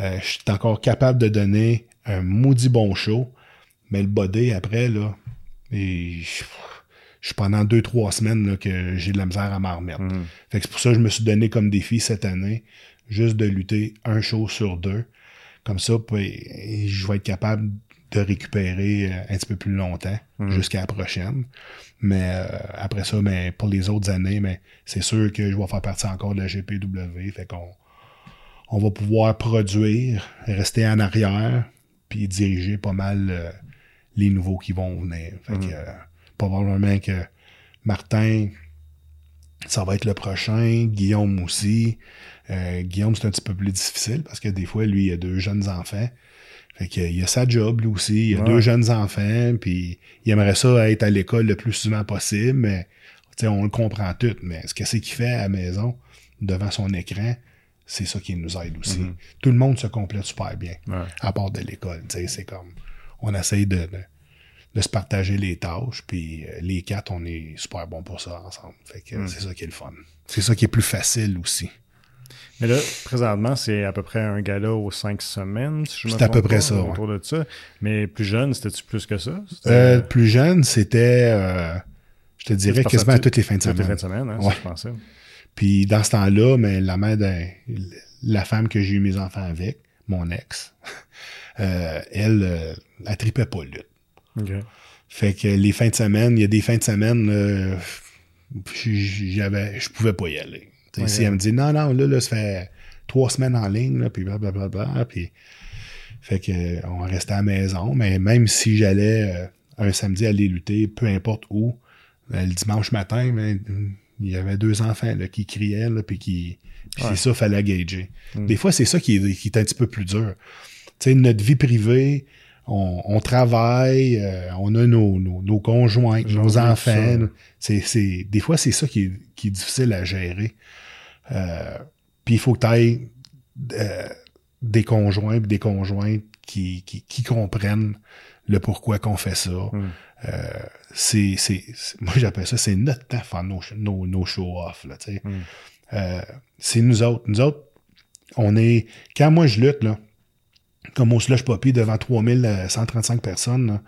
Euh, je suis encore capable de donner un maudit bon show. Mais le body après, là, et je suis pendant deux, trois semaines là, que j'ai de la misère à m'en remettre. Hmm. Fait que c'est pour ça que je me suis donné comme défi cette année, juste de lutter un show sur deux. Comme ça, puis, je vais être capable de récupérer euh, un petit peu plus longtemps jusqu'à la prochaine. Mais euh, après ça, mais pour les autres années, mais c'est sûr que je vais faire partie encore de la GPW. Fait qu'on on va pouvoir produire, rester en arrière, puis diriger pas mal euh, les nouveaux qui vont venir. Fait que euh, probablement que Martin, ça va être le prochain. Guillaume aussi. Euh, Guillaume, c'est un petit peu plus difficile parce que des fois, lui, il a deux jeunes enfants. Fait que, il a sa job, lui aussi. Il a Ouais. deux jeunes enfants, puis il aimerait ça être à l'école le plus souvent possible, mais tu sais, on le comprend tout. Mais ce que c'est qu'il fait à la maison, devant son écran, c'est ça qui nous aide aussi. Tout le monde se complète super bien, Ouais. à part de l'école. Tu sais, c'est comme, on essaye de, de, de se partager les tâches, puis euh, les quatre, on est super bons pour ça ensemble. Fait que c'est ça qui est le fun. C'est ça qui est plus facile aussi. Mais là, présentement, c'est à peu près un gala aux cinq semaines, si je me C'est à peu près pas, ça, ouais. Autour de ça. Mais plus jeune, c'était-tu plus que ça? Euh, plus jeune, c'était, euh, je te dirais, quasiment toutes les fins de Toutes les semaine. fins de semaine, hein, Ouais. je pensais. Puis dans ce temps-là, mais la mère de la femme que j'ai eu mes enfants avec, mon ex, euh, elle, euh, elle tripait pas le lutte. Fait que les fins de semaine, il y a des fins de semaine, euh, j'avais, je pouvais pas y aller. T'sais. Si elle me dit non, non, là, là, ça fait trois semaines en ligne, là, puis blablabla, puis fait que on restait à la maison, mais même si j'allais euh, un samedi aller lutter, peu importe où, euh, le dimanche matin, ben, il y avait deux enfants là, qui criaient, là, puis qui. Puis Ouais. c'est ça, fallait gager. Des fois, c'est ça qui est, qui est un petit peu plus dur. Tu sais, notre vie privée, on, on travaille, euh, on a nos, nos, nos conjoints, nos enfants. C'est, c'est, des fois, c'est ça qui est, qui est difficile à gérer. Euh, puis il faut que tu ailles des conjoints des conjointes qui, qui, qui comprennent le pourquoi qu'on fait ça. Mm. Euh, c'est, c'est, c'est- moi j'appelle ça, c'est notre temps faire nos, nos, nos show-off. Mm. Euh, c'est nous autres. Nous autres, on est. Quand moi je lutte, là, comme au Slush Poppy devant 3135 personnes,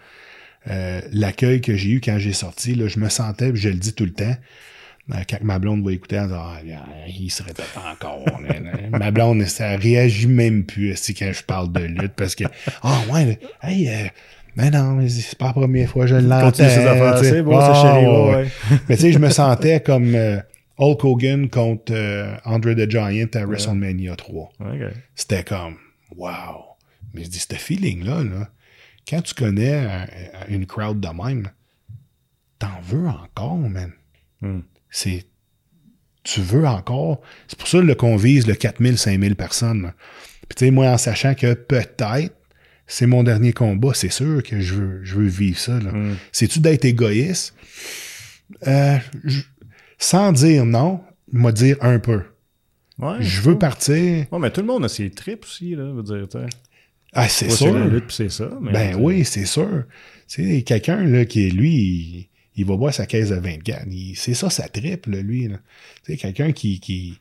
euh, l'accueil que j'ai eu quand j'ai sorti, là, je me sentais, je le dis tout le temps, euh, quand ma blonde va écouter, elle dit Ah, il se répète encore. ma blonde, ça réagit même plus si quand je parle de lutte parce que Ah ouais, là, hey, euh, mais non, mais c'est pas la première fois que je l'entends. C'est bon, ça, chérie. ouais, ouais, ouais. Mais tu sais, je me sentais comme euh, Hulk Hogan contre euh, Andre the Giant à WrestleMania 3. ouais. OK. C'était comme, wow. Mais je dis, ce feeling-là, là, quand tu connais une crowd de même, t'en veux encore, man. Hmm. C'est, tu veux encore. C'est pour ça qu'on vise le 4000, 5000 personnes. là. Puis tu sais, moi, en sachant que peut-être, c'est mon dernier combat, c'est sûr que je veux, je veux vivre ça. Hmm. C'est-tu d'être égoïste? Euh, je- sans dire non, m'a dire un peu. Ouais, Je veux partir. Ouais, mais tout le monde a ses trips aussi, là, veut dire. Ah, c'est sûr. la lutte, puis c'est ça. mais- Ben oui, c'est sûr. C'est quelqu'un là qui lui, il, il va boire sa caisse de 24. Il- C'est ça sa triple, lui. C'est quelqu'un qui qui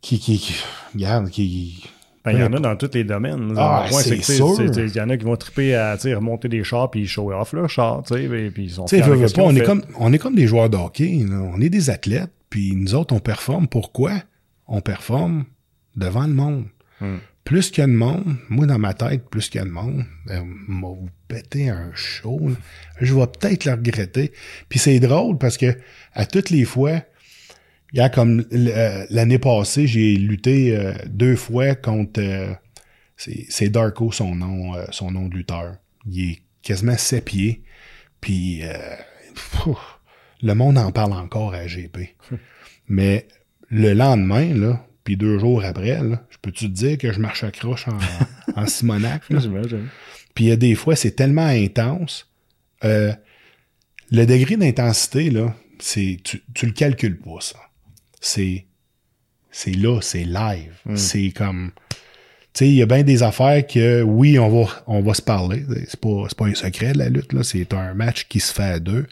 qui qui, qui regarde qui Ben, il y en a dans tous les domaines. Ah, c'est sûr. Il y en a qui vont triper à remonter des chars puis show off leur char, tu sais, et puis ils sont veux, veux pas, on est comme on est comme des joueurs de hockey, là. on est des athlètes, puis nous autres on performe pourquoi? On performe devant le monde. Hmm. Plus qu'il y a de monde, moi dans ma tête, plus qu'il y a de monde, ben, m'a vous pété un show. là. Je vais peut-être le regretter. Puis c'est drôle parce que à toutes les fois, il y a comme euh, l'année passée, j'ai lutté euh, deux fois contre euh, c'est Darko son nom euh, son nom de lutteur. Il est quasiment sept pieds. Puis euh, pfff, le monde en parle encore à GP. Mais le lendemain là, puis deux jours après, là, je peux-tu te dire que je marche à croche en, en Simonac? Puis il y a des fois, c'est tellement intense. Euh, le degré d'intensité, là, c'est tu, tu le calcules pas, ça. C'est c'est là, c'est live. C'est comme tu sais, il y a bien des affaires que oui, on va on va se parler. C'est pas c'est pas un secret la lutte là, c'est un match qui se fait à deux.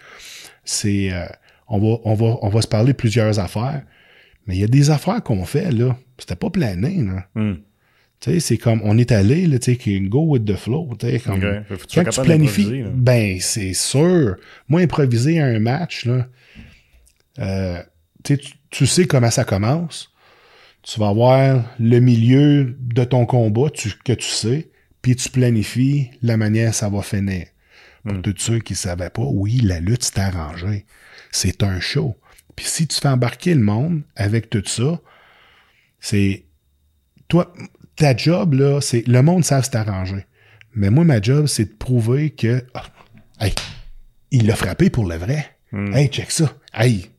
C'est euh, on va on va on va se parler de plusieurs affaires. Mais il y a des affaires qu'on fait là, c'était pas plané là. Hmm. Tu sais, c'est comme, on est allé, là, tu sais, go with the flow, tu sais, comme. Faut quand tu planifies, ben, c'est sûr. Moi, improviser un match, là, euh, tu, sais, tu- sais comment ça commence. Tu vas avoir le milieu de ton combat tu- que tu sais, puis tu planifies la manière ça va finir. Pour Hmm. tous ceux qui savaient pas, oui, la lutte, c'est arrangé. C'est un show. Puis si tu fais embarquer le monde avec tout ça, c'est toi, ta job, là, c'est le monde savent s'arranger. Mais moi, ma job, c'est de prouver que ah, hey, il l'a frappé pour le vrai. Hmm. Hey, check ça. Hey.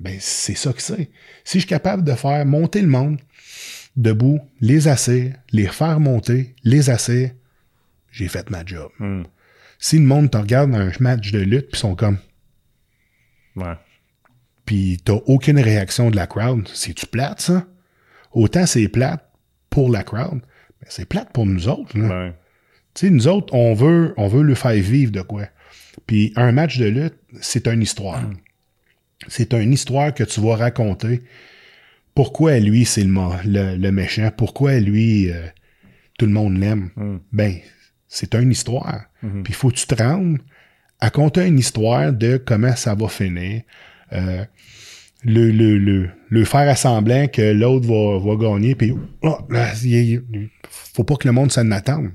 Ben, c'est ça que c'est. Si je suis capable de faire monter le monde debout, les asser, les faire monter, les asser, j'ai fait ma job. Hmm. Si le monde te regarde dans un match de lutte, puis sont comme, Ouais. Puis t'as aucune réaction de la crowd, c'est-tu plate, ça? Autant c'est plate pour la crowd, mais c'est plate pour nous autres. Ouais. Tu sais, nous autres, on veut, on veut le faire vivre de quoi. Puis un match de lutte, c'est une histoire. C'est une histoire que tu vas raconter. Pourquoi lui, c'est le, mo- le, le méchant? Pourquoi lui, euh, tout le monde l'aime? Ben, c'est une histoire. Puis faut que tu te rendes à compter une histoire de comment ça va finir. Euh, le, le, le, le faire à semblant que l'autre va, va gagner, puis oh, là, il- il- faut pas que le monde s'en attende.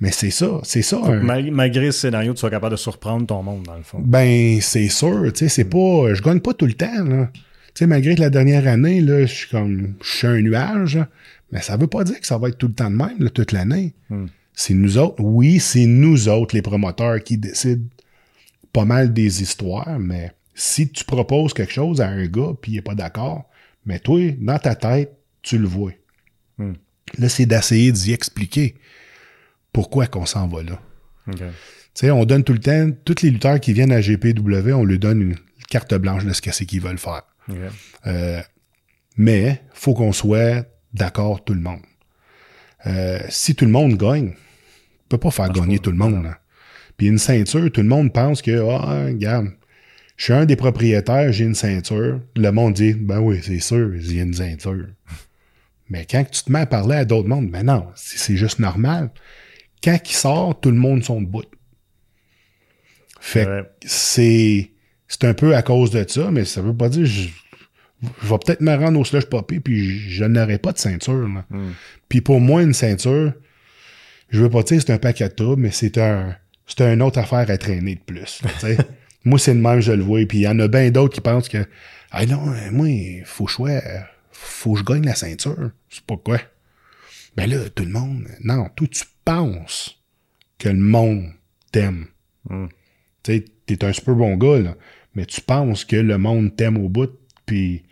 Mais c'est ça, c'est ça. Mal- malgré ce scénario, tu sois capable de surprendre ton monde, dans le fond. ben, c'est sûr, tu sais, c'est pas, je gagne pas tout le temps, là. Tu sais, malgré que la dernière année, là, je suis comme, je suis un nuage, là, mais ça veut pas dire que ça va être tout le temps de même, là, toute l'année. C'est nous autres, oui, c'est nous autres, les promoteurs, qui décident pas mal des histoires, mais si tu proposes quelque chose à un gars, puis il est pas d'accord, mais toi, dans ta tête, tu le vois. Là, c'est d'essayer d'y expliquer pourquoi qu'on s'en va là. Tu sais, on donne tout le temps, tous les lutteurs qui viennent à GPW, on leur donne une carte blanche de ce que c'est qu'ils veulent faire. OK. Euh, mais faut qu'on soit d'accord tout le monde. Euh, si tout le monde gagne, on peut pas faire gagner tout le monde. Puis une ceinture, tout le monde pense que, ah, regarde, je suis un des propriétaires, j'ai une ceinture. Le monde dit, ben oui, c'est sûr, il y a une ceinture. Mais quand tu te mets à parler à d'autres mondes, ben non, c'est juste normal. Quand il sort, tout le monde sont debout. Fait que c'est c'est un peu à cause de ça, mais ça veut pas dire je, je vais peut-être me rendre au slush poppy puis je, je n'aurai pas de ceinture. là. Puis pour moi, une ceinture, je veux pas dire c'est un paquet de troubles, mais c'est un c'est une autre affaire à traîner de plus. moi, c'est le même, je le vois. Puis il y en a bien d'autres qui pensent que Ah non, euh, moi, faut que je sois- faut que je gagne la ceinture. C'est pas quoi. Ben là, tout le monde. Non, toi, tu penses que le monde t'aime. Tu sais, t'es un super bon gars, là, mais tu penses que le monde t'aime au bout, puis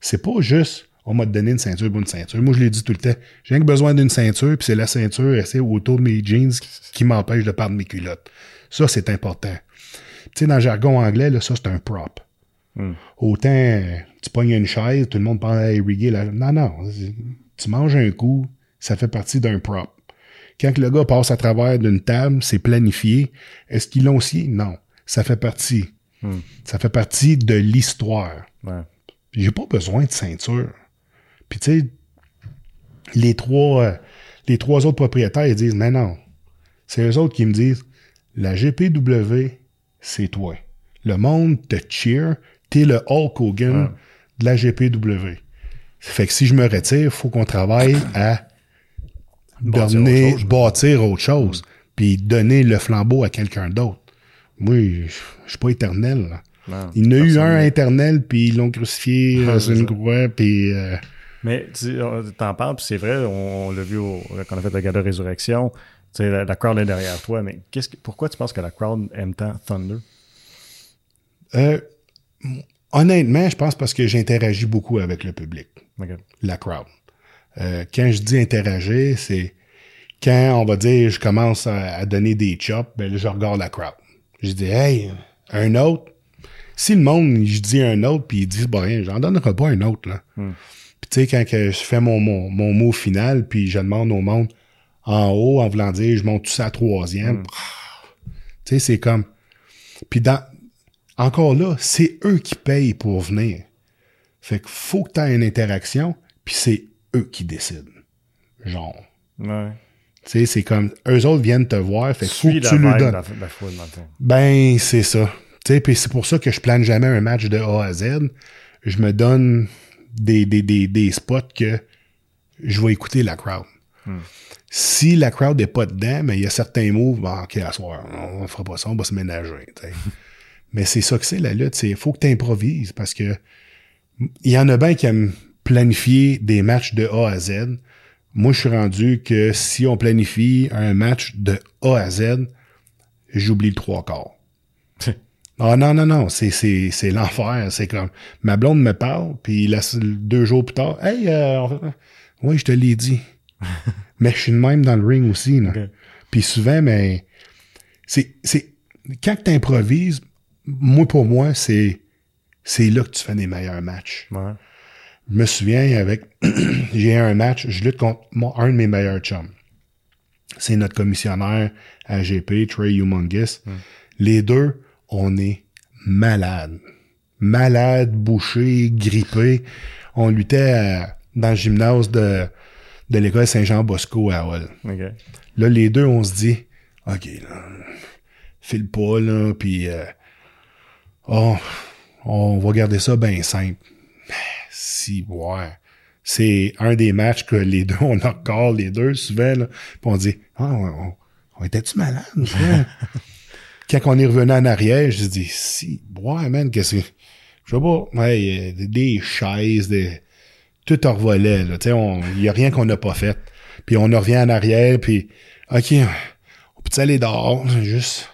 c'est pas juste on m'a donné une ceinture pour une ceinture. Moi, je l'ai dit tout le temps. J'ai rien que besoin d'une ceinture, puis c'est la ceinture restée autour de mes jeans qui m'empêche de perdre mes culottes. Ça, c'est important. Tu sais, dans le jargon anglais, là, ça, c'est un prop. Autant euh, tu pognes une chaise, tout le monde pense à irriguer la. Non, non. Tu manges un coup, ça fait partie d'un prop. Quand le gars passe à travers d'une table, c'est planifié. Est-ce qu'ils l'ont scié? Non. Ça fait partie. Hmm. Ça fait partie de l'histoire. Ouais. J'ai pas besoin de ceinture. Puis tu sais, les trois, euh, les trois autres propriétaires, ils disent, mais non. C'est eux autres qui me disent, la GPW, c'est toi. Le monde te cheer, t'es le Hulk Hogan de la GPW. Fait que si je me retire, faut qu'on travaille à Bâtir donner, autre chose. bâtir autre chose, puis donner le flambeau à quelqu'un d'autre. Moi, je suis pas éternel. là. Non, Il y en a eu un éternel, puis ils l'ont crucifié Ah, euh, sur une croix, puis... euh, Mais tu t'en parles, puis c'est vrai, on, on l'a vu au- quand on a fait la gala de résurrection. Tu sais, la, la crowd est derrière toi, mais qu'est-ce que, pourquoi tu penses que la crowd aime tant Thunder? euh, honnêtement, je pense parce que j'interagis beaucoup avec le public, la crowd. Euh, quand je dis interagir, c'est quand on va dire je commence à, à donner des chops, ben là, je regarde la crowd. Je dis Hey, un autre? Si le monde, je dis un autre, puis il dit bah rien, j'en donnerai pas un autre, là. Hmm. Puis tu sais, quand que je fais mon, mon, mon mot final, puis je demande au monde en haut, en voulant dire je monte tout ça à troisième. Tu sais, c'est comme. Puis dans. Encore là, c'est eux qui payent pour venir. Fait que faut que tu aies une interaction, puis c'est eux qui décident. Genre. Ouais. Tu sais, c'est comme. Eux autres viennent te voir, fait que faut que tu lui donnes. la, la foule. Ben, c'est ça. Tu sais, puis c'est pour ça que je plane jamais un match de A à Z. Je me donne des, des, des, des spots que je vais écouter la crowd. Si la crowd n'est pas dedans, mais il y a certains moves, bon, ok, à soir, on fera pas ça, on va se ménager. mais c'est ça que c'est la lutte. Il faut que tu improvises parce que il y en a bien qui aiment planifier des matchs de A à Z. Moi, je suis rendu que si on planifie un match de A à Z, j'oublie le trois quarts. Ah non, non, non, c'est, c'est, c'est l'enfer. C'est comme ma blonde me parle, puis deux jours plus tard, Hey, euh, oui, je te l'ai dit. mais je suis de même dans le ring aussi. Là. Puis souvent, mais c'est, c'est quand tu improvises, moi pour moi, c'est, c'est là que tu fais des meilleurs matchs. Ouais. Je me souviens avec j'ai un match, je lutte contre mon- un de mes meilleurs chums. C'est notre commissionnaire AGP, Trey Humongous. Les deux, on est malades. Malades, bouchés, grippés. On luttait à- dans le gymnase de, de l'école Saint-Jean-Bosco à Hall. OK. Là, les deux, on se dit, OK, là, file pas, là, puis euh, oh, on va garder ça bien simple. Si, ouais. C'est un des matchs que les deux, on a encore les deux, souvent, là, puis on dit, ah, on, on, était-tu malade? Quand on est revenu en arrière, je dis, si, ouais, man, qu'est-ce que... Je sais pas, ouais, des chaises, des... Tout en revolait, là, il y a rien qu'on n'a pas fait. Puis on en revient en arrière, puis OK, on peut aller dehors, juste...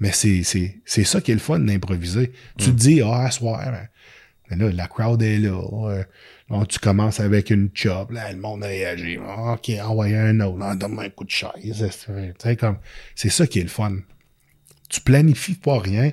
Mais c'est, c'est, c'est ça qui est le fun d'improviser. Tu te dis, ah, à soir, ben, mais là, la crowd est là. là, tu commences avec une chop, là, le monde réagit. Ah, OK, envoyez un autre, ah, donne-moi un coup de chaise. Sais, comme, c'est ça qui est le fun. Tu planifies pas rien,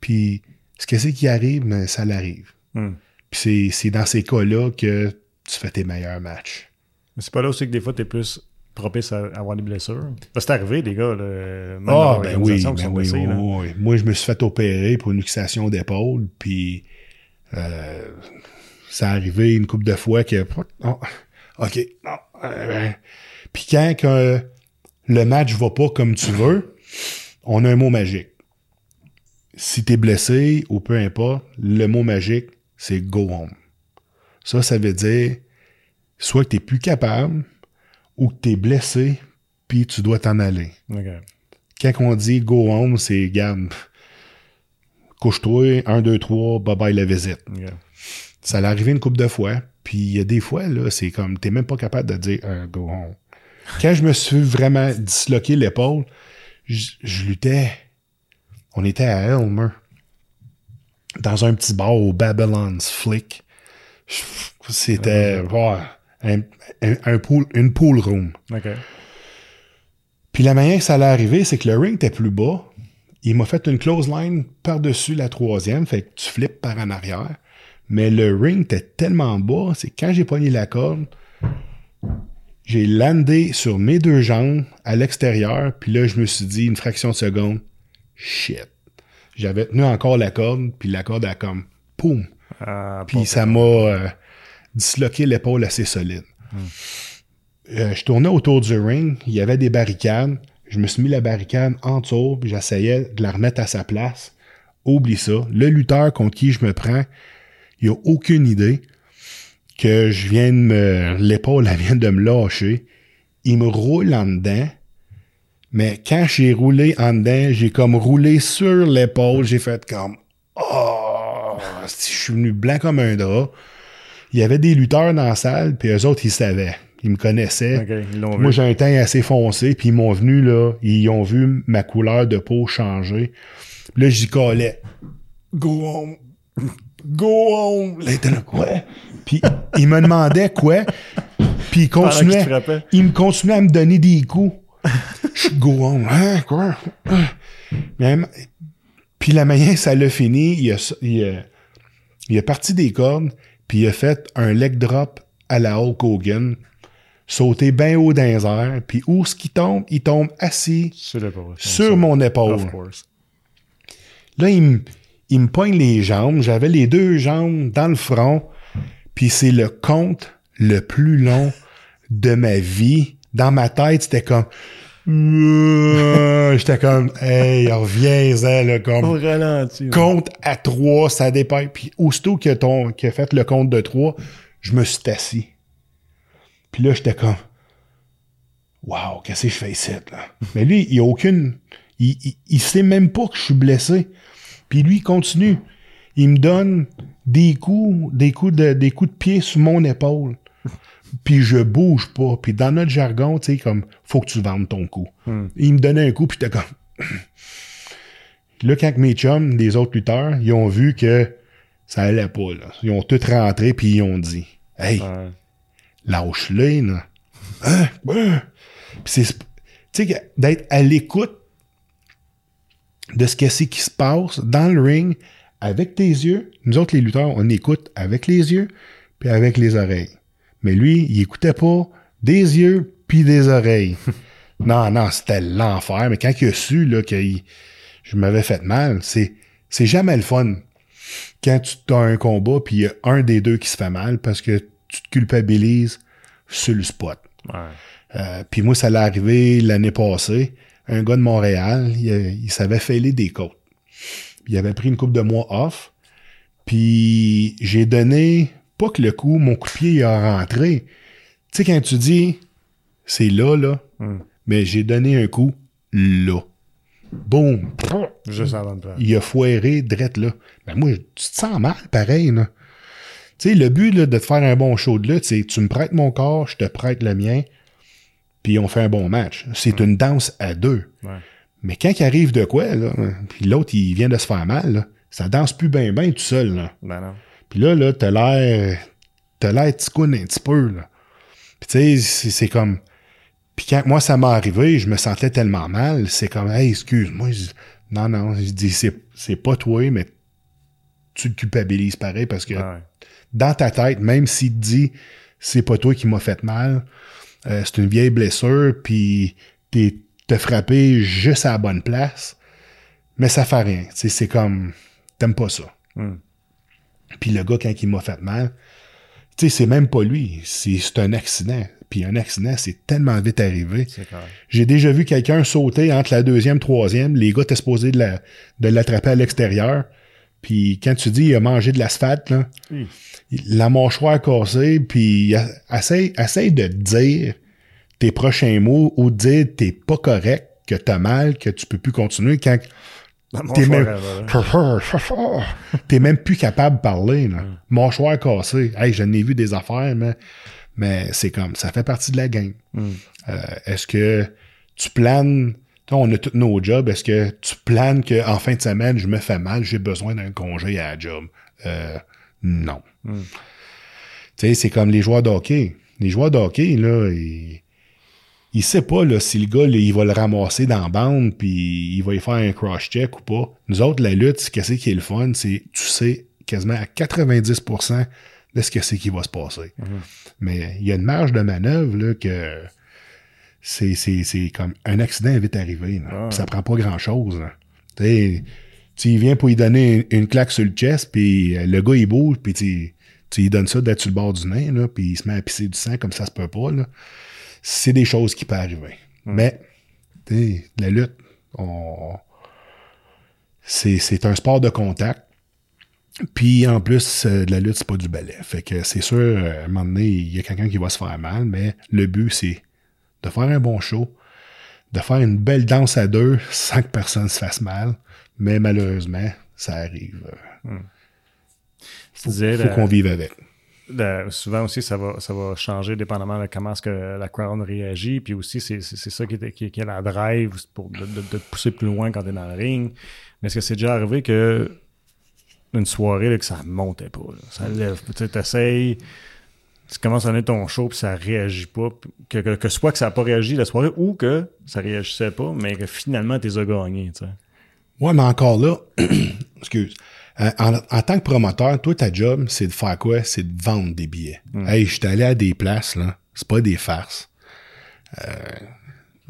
puis ce que c'est qui arrive, mais ça l'arrive. Hmm. Puis c'est, c'est dans ces cas-là que tu fais tes meilleurs matchs. Mais c'est pas là aussi que des fois, t'es plus propice à avoir des blessures. C'est arrivé, des gars, là, Ah, ben oui, l'organisation qui ben oui, blessés, oui, là. oui. Moi, je me suis fait opérer pour une luxation d'épaule, puis euh, ça a arrivé une couple de fois que... oh, OK, non. euh, puis quand le match va pas comme tu veux, on a un mot magique. Si t'es blessé ou peu importe, le mot magique, c'est go home. Ça, ça veut dire soit que t'es plus capable ou que t'es blessé, puis tu dois t'en aller quand on dit go home, c'est garde. Couche-toi, 1, 2, 3, bye bye la visite. Ça l'est arrivé une couple de fois. Puis il y a des fois, là, c'est comme t'es même pas capable de dire euh, go home. Quand je me suis vraiment disloqué l'épaule, je, je luttais. On était à Elmer. Dans un petit bar au Babylon's Flick. C'était ouais, un, un- un pool, une pool room. OK. Puis la manière que ça allait arriver, c'est que le ring était plus bas. Il m'a fait une close line par-dessus la troisième, fait que tu flippes par en arrière. Mais le ring était tellement bas, c'est que quand j'ai pogné la corde, J'ai landé sur mes deux jambes à l'extérieur, puis là, je me suis dit, une fraction de seconde, shit. J'avais tenu encore la corde, puis la corde a comme, poum. Ah, Puis ça m'a euh, disloqué l'épaule assez solide. Euh, je tournais autour du ring, il y avait des barricades. Je me suis mis la barricade en dessous, puis j'essayais de la remettre à sa place. Oublie ça. Le lutteur contre qui je me prends, il a aucune idée que je viens de me... L'épaule, elle vient de me lâcher. Il me roule en dedans. Mais quand j'ai roulé en dedans, j'ai comme roulé sur l'épaule. J'ai fait comme... Oh! Si je suis venu blanc comme un drap. Il y avait des lutteurs dans la salle, puis eux autres, ils savaient. Ils me connaissaient. Ils Moi, j'ai un teint assez foncé, puis ils m'ont venu, là, ils ont vu ma couleur de peau changer. Puis là, j'y collais. Go on. Go on. Là, il était là, quoi? Puis il me demandait quoi, puis il Pendant qu'il continuait. te frappait. Il me continuait à me donner des coups. Je go on. Hein, quoi? Puis la manière ça l'a fini, il a, il, a, il a parti des cordes, puis il a fait un leg drop à la Hulk Hogan, sauté bien haut dans les airs, puis où ce qui tombe, il tombe assis Sur mon épaule. Of course. Là, il me, il me poigne les jambes. J'avais les deux jambes dans le front. Puis c'est le compte le plus long de ma vie. Dans ma tête, c'était comme... Euh, J'étais comme, hey, reviens-en, là, On comme, ralentit. compte à trois, ça dépend. Puis aussitôt que ton, a fait le compte de trois, je me suis assis. Puis là, j'étais comme, wow, qu'est-ce que je fais ici, là? Mais lui, il a aucune, il, il, il sait même pas que je suis blessé. Puis lui, il continue. Il me donne des coups, des coups de, des coups de pied sur mon épaule. Puis je bouge pas. Puis dans notre jargon, tu sais, comme, faut que tu vendes ton coup. Il me donnait un coup, puis j'étais comme, Là, quand mes chums, des autres lutteurs, ils ont vu que ça allait pas, là. Ils ont tous rentré puis ils ont dit Hey, Ouais. lâche-les, là. Hein? Hein? Puis c'est. Tu sais, d'être à l'écoute de ce que c'est qui se passe dans le ring avec tes yeux. Nous autres, les lutteurs, on écoute avec les yeux puis avec les oreilles. Mais lui, il écoutait pas des yeux puis des oreilles. non, non, c'était l'enfer. Mais quand il a su là, que il- je m'avais fait mal, c'est, c'est jamais le fun. Quand tu as un combat puis il y a un des deux qui se fait mal parce que tu te culpabilises sur le spot. Ouais. Euh, puis moi, ça l'est arrivé l'année passée. Un gars de Montréal, il, il s'avait fêlé des côtes. Il avait pris une coupe de mois off. Puis j'ai donné, pas que le coup, mon coup de pied il a rentré. Tu sais, quand tu dis, c'est là, là, Hmm. mais j'ai donné un coup là. Boum! Juste avant de faire. Il a foiré drette là. Ben moi, tu te sens mal, pareil, là. Tu sais, le but là, de te faire un bon show de lutte, c'est tu me prêtes mon corps, je te prête le mien, puis on fait un bon match. C'est une danse à deux. Ouais. Mais quand il arrive de quoi, là, puis l'autre, il vient de se faire mal, là, ça danse plus bien bien tout seul, là. Ben non. Puis là, là, t'as l'air. T'as l'air ticoune un petit peu, là. Puis tu sais, c'est- comme. Puis quand moi, ça m'est arrivé, je me sentais tellement mal. C'est comme, hey, excuse-moi. Non, non. Je dis, c'est c'est pas toi, mais tu te culpabilises pareil parce que Ouais. dans ta tête, même s'il te dit, c'est pas toi qui m'as fait mal, euh, c'est une vieille blessure, puis t'es frappé juste à la bonne place, mais ça fait rien. Tu sais, C'est comme, t'aimes pas ça. Hmm. Puis le gars, quand il m'a fait mal, tu sais, c'est même pas lui. C'est un accident. Puis un accident, c'est tellement vite arrivé. J'ai déjà vu quelqu'un sauter entre la deuxième, troisième. Les gars étaient supposés de la- de l'attraper à l'extérieur. Puis quand tu dis il a mangé de l'asphalte, là, la mâchoire cassée, puis essaye, essaye de dire tes prochains mots ou de dire t'es pas correct, que t'as mal, que tu peux plus continuer quand T'es même... même plus capable de parler, là. Mâchoire cassée. Hey, je n'ai vu des affaires, mais, mais c'est comme, ça fait partie de la game. Hmm. Euh, est-ce que tu planes, on a tous nos jobs, est-ce que tu planes qu'en fin de semaine, je me fais mal, j'ai besoin d'un congé à la job? Euh, non. Hmm. Tu sais, c'est comme les joueurs de hockey. Les joueurs de hockey, là, ils, il sait pas là, si le gars là, il va le ramasser dans la bande puis il va y faire un cross-check ou pas. Nous autres, la lutte, qu'est-ce qui est le fun, c'est tu sais quasiment à 90% là, ce que c'est qui va se passer. Mais il y a une marge de manœuvre là, que c'est, comme un accident vite arrivé. Là. Ah. Puis Ça prend pas grand-chose. Tu y viens pour lui donner une, une claque sur le chest, puis euh, le gars, il bouge, puis tu, tu lui donnes ça d'être sur le bord du nez, là, puis il se met à pisser du sang comme ça se peut pas. Là. C'est des choses qui peuvent arriver. Mais, la lutte, on... c'est, un sport de contact. Puis en plus, euh, de la lutte, c'est pas du ballet. Fait que c'est sûr, euh, à un moment donné, il y a quelqu'un qui va se faire mal, mais le but, c'est de faire un bon show, de faire une belle danse à deux sans que personne se fasse mal. Mais malheureusement, ça arrive. disais, faut la- qu'on vive avec. Souvent aussi, ça va, ça va changer dépendamment de comment est-ce que la crowd réagit. Puis aussi, c'est ça qui est, qui, la drive pour de, te pousser plus loin quand tu es dans le ring. Mais est-ce que c'est déjà arrivé que une soirée là, que ça montait pas? Ça lève. Tu sais, t'essayes, tu commences à donner ton show puis ça réagit pas. Que, que, soit que ça n'a pas réagi la soirée ou que ça réagissait pas, mais que finalement, tu les as gagnés. Ouais, mais encore là, excuse. Euh, En, en tant que promoteur, toi, ta job, c'est de faire quoi? C'est de vendre des billets. Hey, je suis allé à des places, là. C'est pas des farces. Euh,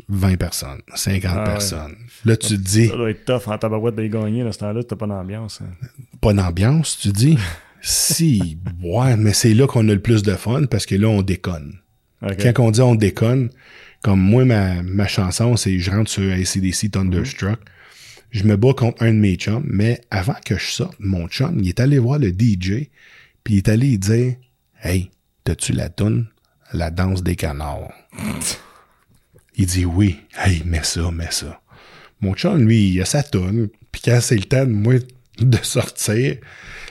20 personnes, 50 ouais. personnes. Là, tu te dis, Ça doit être tough en tabarouette de les gagner. Dans ce temps-là, t'as pas d'ambiance. hein. pas d'ambiance, tu dis? si, ouais, mais c'est là qu'on a le plus de fun parce que là, on déconne. Quand on dit on déconne, comme moi, ma, ma chanson, c'est je rentre sur ACDC Thunderstruck. Je me bats contre un de mes chums, mais avant que je sorte, mon chum, il est allé voir le DJ, puis il est allé dire Hey, t'as-tu la toune La danse des canards? il dit oui. Hey, mets ça, mets ça. Mon chum, lui, il a sa toune, puis quand c'est le temps de moi de sortir,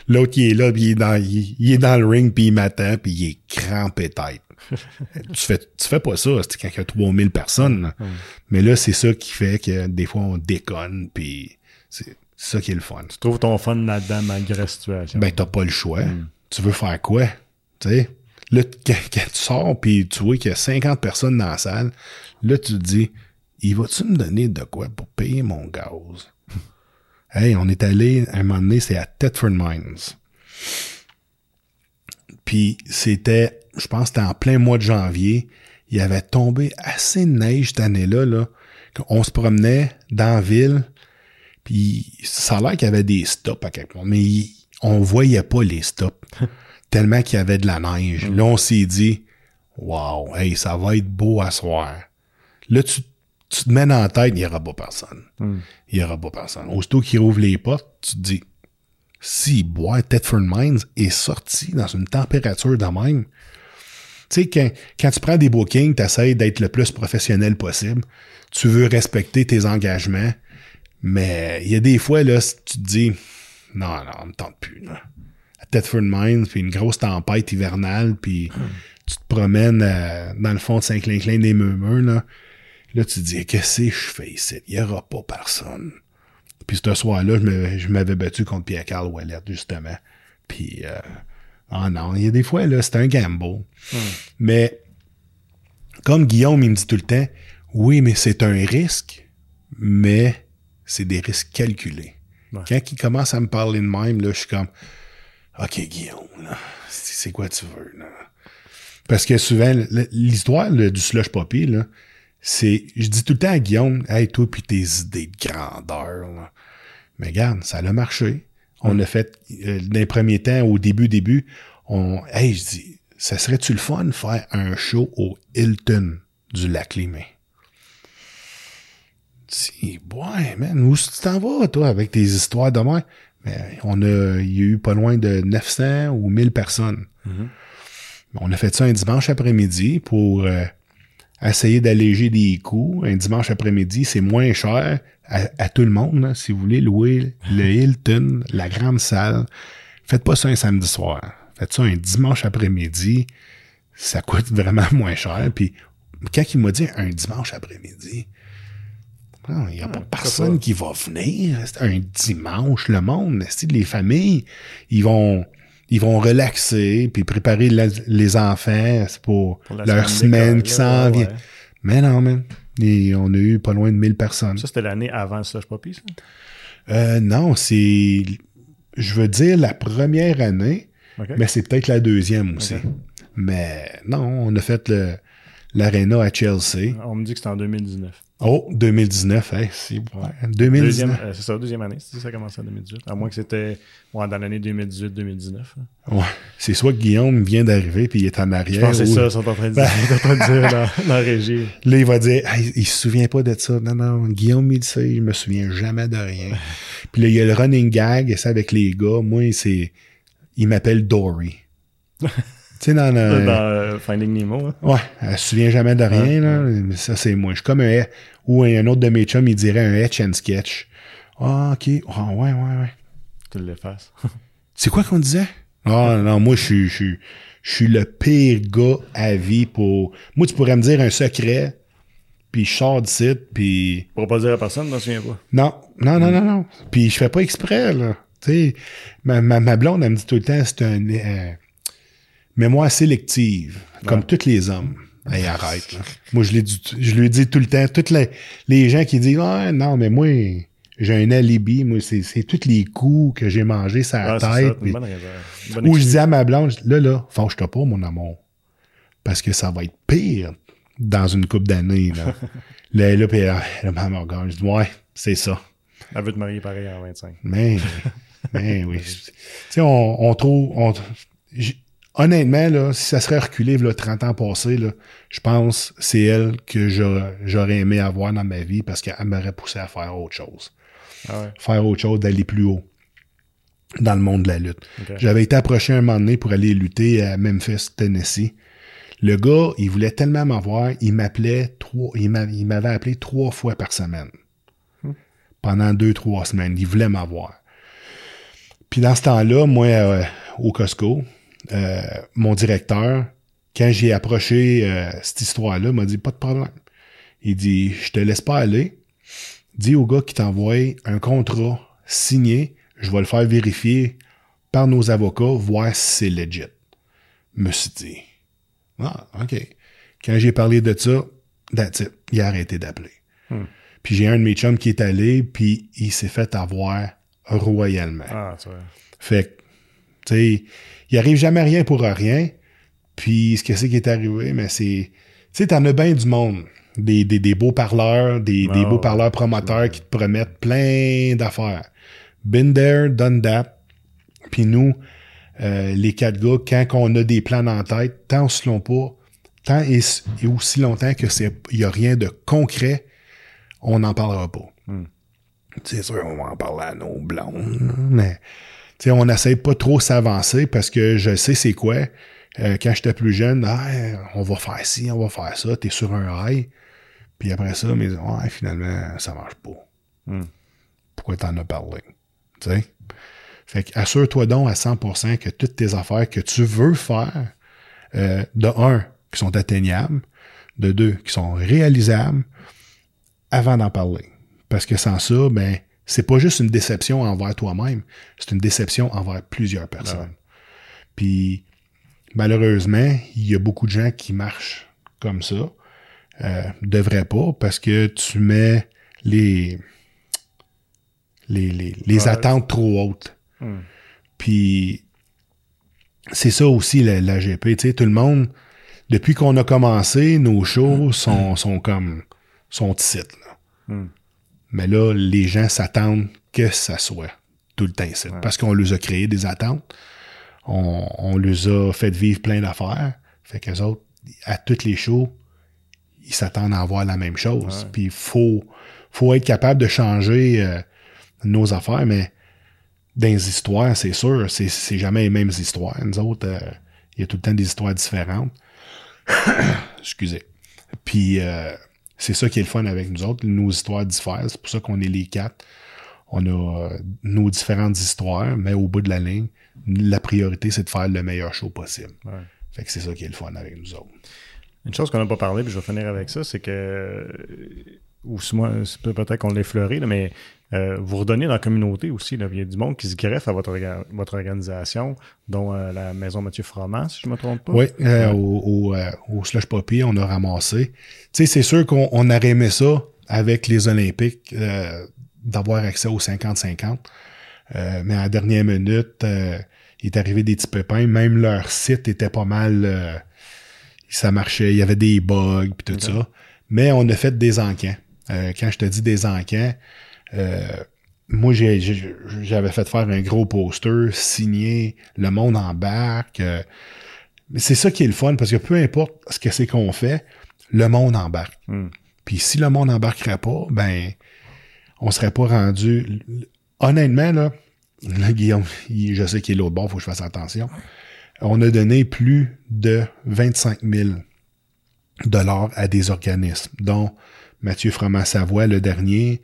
l'autre, il est là, puis il est dans, il, il est dans le ring, puis il m'attend, puis il est crampé tête. tu fais, tu fais pas ça, quand il y a 3000 personnes. là. Mais là, c'est ça qui fait que des fois, on déconne, puis c'est ça qui est le fun. Tu trouves ton fun là-dedans malgré la situation. Ben, t'as pas le choix. Tu veux faire quoi? Tu sais? Là, quand, quand tu sors, puis tu vois qu'il y a 50 personnes dans la salle, là, tu te dis, il va-tu me donner de quoi pour payer mon gaz? hey, on est allé, à un moment donné, c'est à Thetford Mines. Puis c'était, je pense, que c'était en plein mois de janvier. Il avait tombé assez de neige cette année-là, là, qu'on se promenait dans la ville, puis ça a l'air qu'il y avait des stops à quelque part, mais il- on voyait pas les stops. tellement qu'il y avait de la neige. Là, on s'est dit, wow, hey, ça va être beau à soir. Là, tu, tu te mets dans la tête, il n'y aura pas personne. Il n'y aura pas personne. Aussitôt qu'il rouvre les portes, tu te dis, si bois Thetford Mines est sorti dans une température de même, tu sais, quand, tu prends des bookings, tu essaies d'être le plus professionnel possible. Tu veux respecter tes engagements. Mais il y a des fois, là, tu te dis, non, non, on me tente plus. Là. À Thetford Mines, puis une grosse tempête hivernale, puis tu te promènes euh, dans le fond de Saint-Clinclin des Murmures, là. Là, tu te dis, qu'est-ce que je fais ici? Il n'y aura pas personne. Puis ce soir-là, je m'avais battu contre Pierre-Carl Ouellet, justement. Puis, euh, ah non, il y a des fois, là, c'est un gamble. Mais, comme Guillaume, il me dit tout le temps, oui, mais c'est un risque, mais c'est des risques calculés. Ouais. Quand il commence à me parler de même, là, je suis comme, OK, Guillaume, là, c'est quoi tu veux, là? Parce que souvent, l'histoire du slush poppy, là, c'est, je dis tout le temps à Guillaume, hey, toi, puis tes idées de grandeur, là. Mais regarde, ça a marché. On l'a fait, euh, dans les premiers temps, au début, début, on, hey, je dis, ça serait-tu le fun de faire un show au Hilton du lac Limay? Si, ouais, man, où tu t'en vas, toi, avec tes histoires de moi? Mais on a, il y a eu pas loin de 900 ou 1000 personnes. On a fait ça un dimanche après-midi pour euh, essayer d'alléger des coûts. Un dimanche après-midi, c'est moins cher à, à tout le monde. là. Si vous voulez louer le Hilton, la grande salle, faites pas ça un samedi soir. Faites ça un dimanche après-midi. Ça coûte vraiment moins cher. Puis quand il m'a dit un dimanche après-midi, non, il n'y a pas personne pas? qui va venir. C'est un dimanche, le monde, les familles, ils vont, ils vont relaxer puis préparer la- les enfants pour, leur semaine qui s'en vient. ouais. Mais non, man. Et on a eu pas loin de 1000 personnes. Ça, c'était l'année avant le Slush Poppy, ça? Euh, non, c'est, je veux dire, la première année. Mais c'est peut-être la deuxième aussi. Mais non, on a fait le l'aréna à Chelsea. On me dit que c'était en 2019. Oh, 2019, hey, c'est ouais, 2019. Deuxième, euh, c'est ça, deuxième année. C'est ça a commencé en 2018. À moins que c'était ouais, dans l'année 2018-2019. hein. Ouais. C'est soit que Guillaume vient d'arriver puis il est en Je arrière. pense que c'est ou- ça, ils sont en train de dire, ils sont en train de dire dans, la régie. Là, il va dire, Hey, il se souvient pas de ça. Non, non, Guillaume, il sait, je me souviens jamais de rien. puis là, il y a le running gag, et ça avec les gars. Moi, c'est, il m'appelle Dory. tu sais, dans le, Dans euh, Finding Nemo. hein. ouais, elle se souvient jamais de rien, là. Mais ça, c'est moi. Je suis comme un, ou un autre de mes chums, il dirait un etch and sketch. Ah, ok. Ah, ouais, ouais, ouais. Tu l'effaces. C'est quoi qu'on disait? Ah non, moi je suis je suis je suis le pire gars à vie pour. Moi, tu pourrais me dire un secret, puis je sors du site, puis. Pour pas dire à personne, m'en souviens pas. Non, non, non, non, non. Puis je fais pas exprès, là. Tu sais, ma, ma, ma blonde, elle me dit tout le temps, c'est un euh, mémoire sélective, comme tous les hommes. Hey, arrête, là. Moi, je, l'ai dit- je lui dis tout le temps, toutes les, les gens qui disent, ah, non, mais moi, j'ai un alibi, moi, c'est, c'est tous les coups que j'ai mangés sur la Ah, tête. ou je dis à ma blonde, là, là, fâche-toi pas, mon amour. Parce que ça va être pire dans une couple d'années, là. là, là, puis elle, elle me regarde, je dis, ouais, c'est ça. Elle veut te marier pareil en 25. Mais, mais oui. Tu sais, on, on trouve, on, honnêtement, là, si ça serait reculé, là, 30 ans passés, là, je pense que c'est elle que j'aurais aimé avoir dans ma vie parce qu'elle m'aurait poussé à faire autre chose. Ah ouais. Faire autre chose, d'aller plus haut dans le monde de la lutte. J'avais été approché un moment donné pour aller lutter à Memphis, Tennessee. Le gars, il voulait tellement m'avoir, il m'appelait trois, il m'a- il m'avait appelé trois fois par semaine. Pendant deux, trois semaines. Il voulait m'avoir. Puis dans ce temps-là, moi, euh, au Costco, euh, mon directeur, quand j'ai approché euh, cette histoire-là, m'a dit pas de problème. Il dit Je te laisse pas aller. Dis au gars qui t'envoie un contrat signé, je vais le faire vérifier par nos avocats, voir si c'est legit. Me suis dit Ah, OK. Quand j'ai parlé de ça, that's it. Il a arrêté d'appeler. Puis j'ai un de mes chums qui est allé, puis il s'est fait avoir royalement. Ah, vois. Fait que, tu sais, il arrive jamais rien pour rien. Puis ce que c'est qui est arrivé, mais c'est, tu sais, t'en as bien du monde. Des, des, des beaux parleurs, des, des Ah, beaux parleurs promoteurs qui te promettent plein d'affaires. Been there, done that. Puis nous, euh, les quatre gars, quand on a des plans en tête, tant aussi long pas, tant et, et aussi longtemps que c'est, il y a rien de concret, on n'en parlera pas. C'est sûr, on va en parler à nos blondes, mais sais, on n'essaie pas trop s'avancer parce que je sais c'est quoi. Euh, quand j'étais plus jeune, Ah, on va faire ci, on va faire ça, t'es sur un high. Puis après ça, mais ouais, finalement, ça marche pas. Hmm. Pourquoi t'en as parlé? Sais? Fait que assure-toi donc à 100% que toutes tes affaires que tu veux faire, euh, de un, qui sont atteignables, de deux, qui sont réalisables, avant d'en parler. Parce que sans ça, ben, c'est pas juste une déception envers toi-même, c'est une déception envers plusieurs personnes. Puis, malheureusement, il y a beaucoup de gens qui marchent comme ça. Euh, devraient pas parce que tu mets les les, les, les Ouais. attentes trop hautes. Hmm. Puis c'est ça aussi la, la GP. Tu sais, tout le monde, depuis qu'on a commencé, nos shows sont, sont comme sont ici, là. Mais là, les gens s'attendent que ça soit tout le temps ici. Parce qu'on les a créé des attentes. On, on les a fait vivre plein d'affaires. Fait qu'eux autres, à toutes les shows, ils s'attendent à avoir la même chose. Puis il faut, faut être capable de changer euh, nos affaires, mais dans les histoires, c'est sûr, c'est, c'est jamais les mêmes histoires. Nous autres, euh, il y a tout le temps des histoires différentes. Excusez. Puis euh, c'est ça qui est le fun avec nous autres. Nos histoires diffèrent. C'est pour ça qu'on est les quatre. On a euh, nos différentes histoires, mais au bout de la ligne, la priorité, c'est de faire le meilleur show possible. Ouais. Fait que c'est ça qui est le fun avec nous autres. Une chose qu'on n'a pas parlé, puis je vais finir avec ça, c'est que, ou c'est moi, peut-être qu'on l'a effleuré, là, mais euh, vous redonnez dans la communauté aussi. Là. Il y a du monde qui se greffe à votre, orga- votre organisation, dont euh, la Maison Mathieu Froment, si je ne me trompe pas. Oui, euh, au, au, euh, au Slush Poppy, on a ramassé. Tu sais, c'est sûr qu'on on aurait aimé ça avec les Olympiques, euh, d'avoir accès aux 50-50. Euh, mais à la dernière minute, euh, il est arrivé des petits pépins. Même leur site était pas mal... euh, ça marchait, il y avait des bugs puis tout ça. Mais on a fait des encans. Euh, quand je te dis des encans, moi j'ai- j'ai- j'avais fait faire un gros poster signé Le monde embarque. euh, mais c'est ça qui est le fun, parce que peu importe ce que c'est qu'on fait, le monde embarque. Hmm. Puis si le monde n'embarquerait pas, ben on serait pas rendu. Honnêtement, là, là, Guillaume, il- je sais qu'il est l'autre bord, faut que je fasse attention. On a donné plus de 25 000 dollars à des organismes, dont Mathieu Froment-Savoie, le dernier.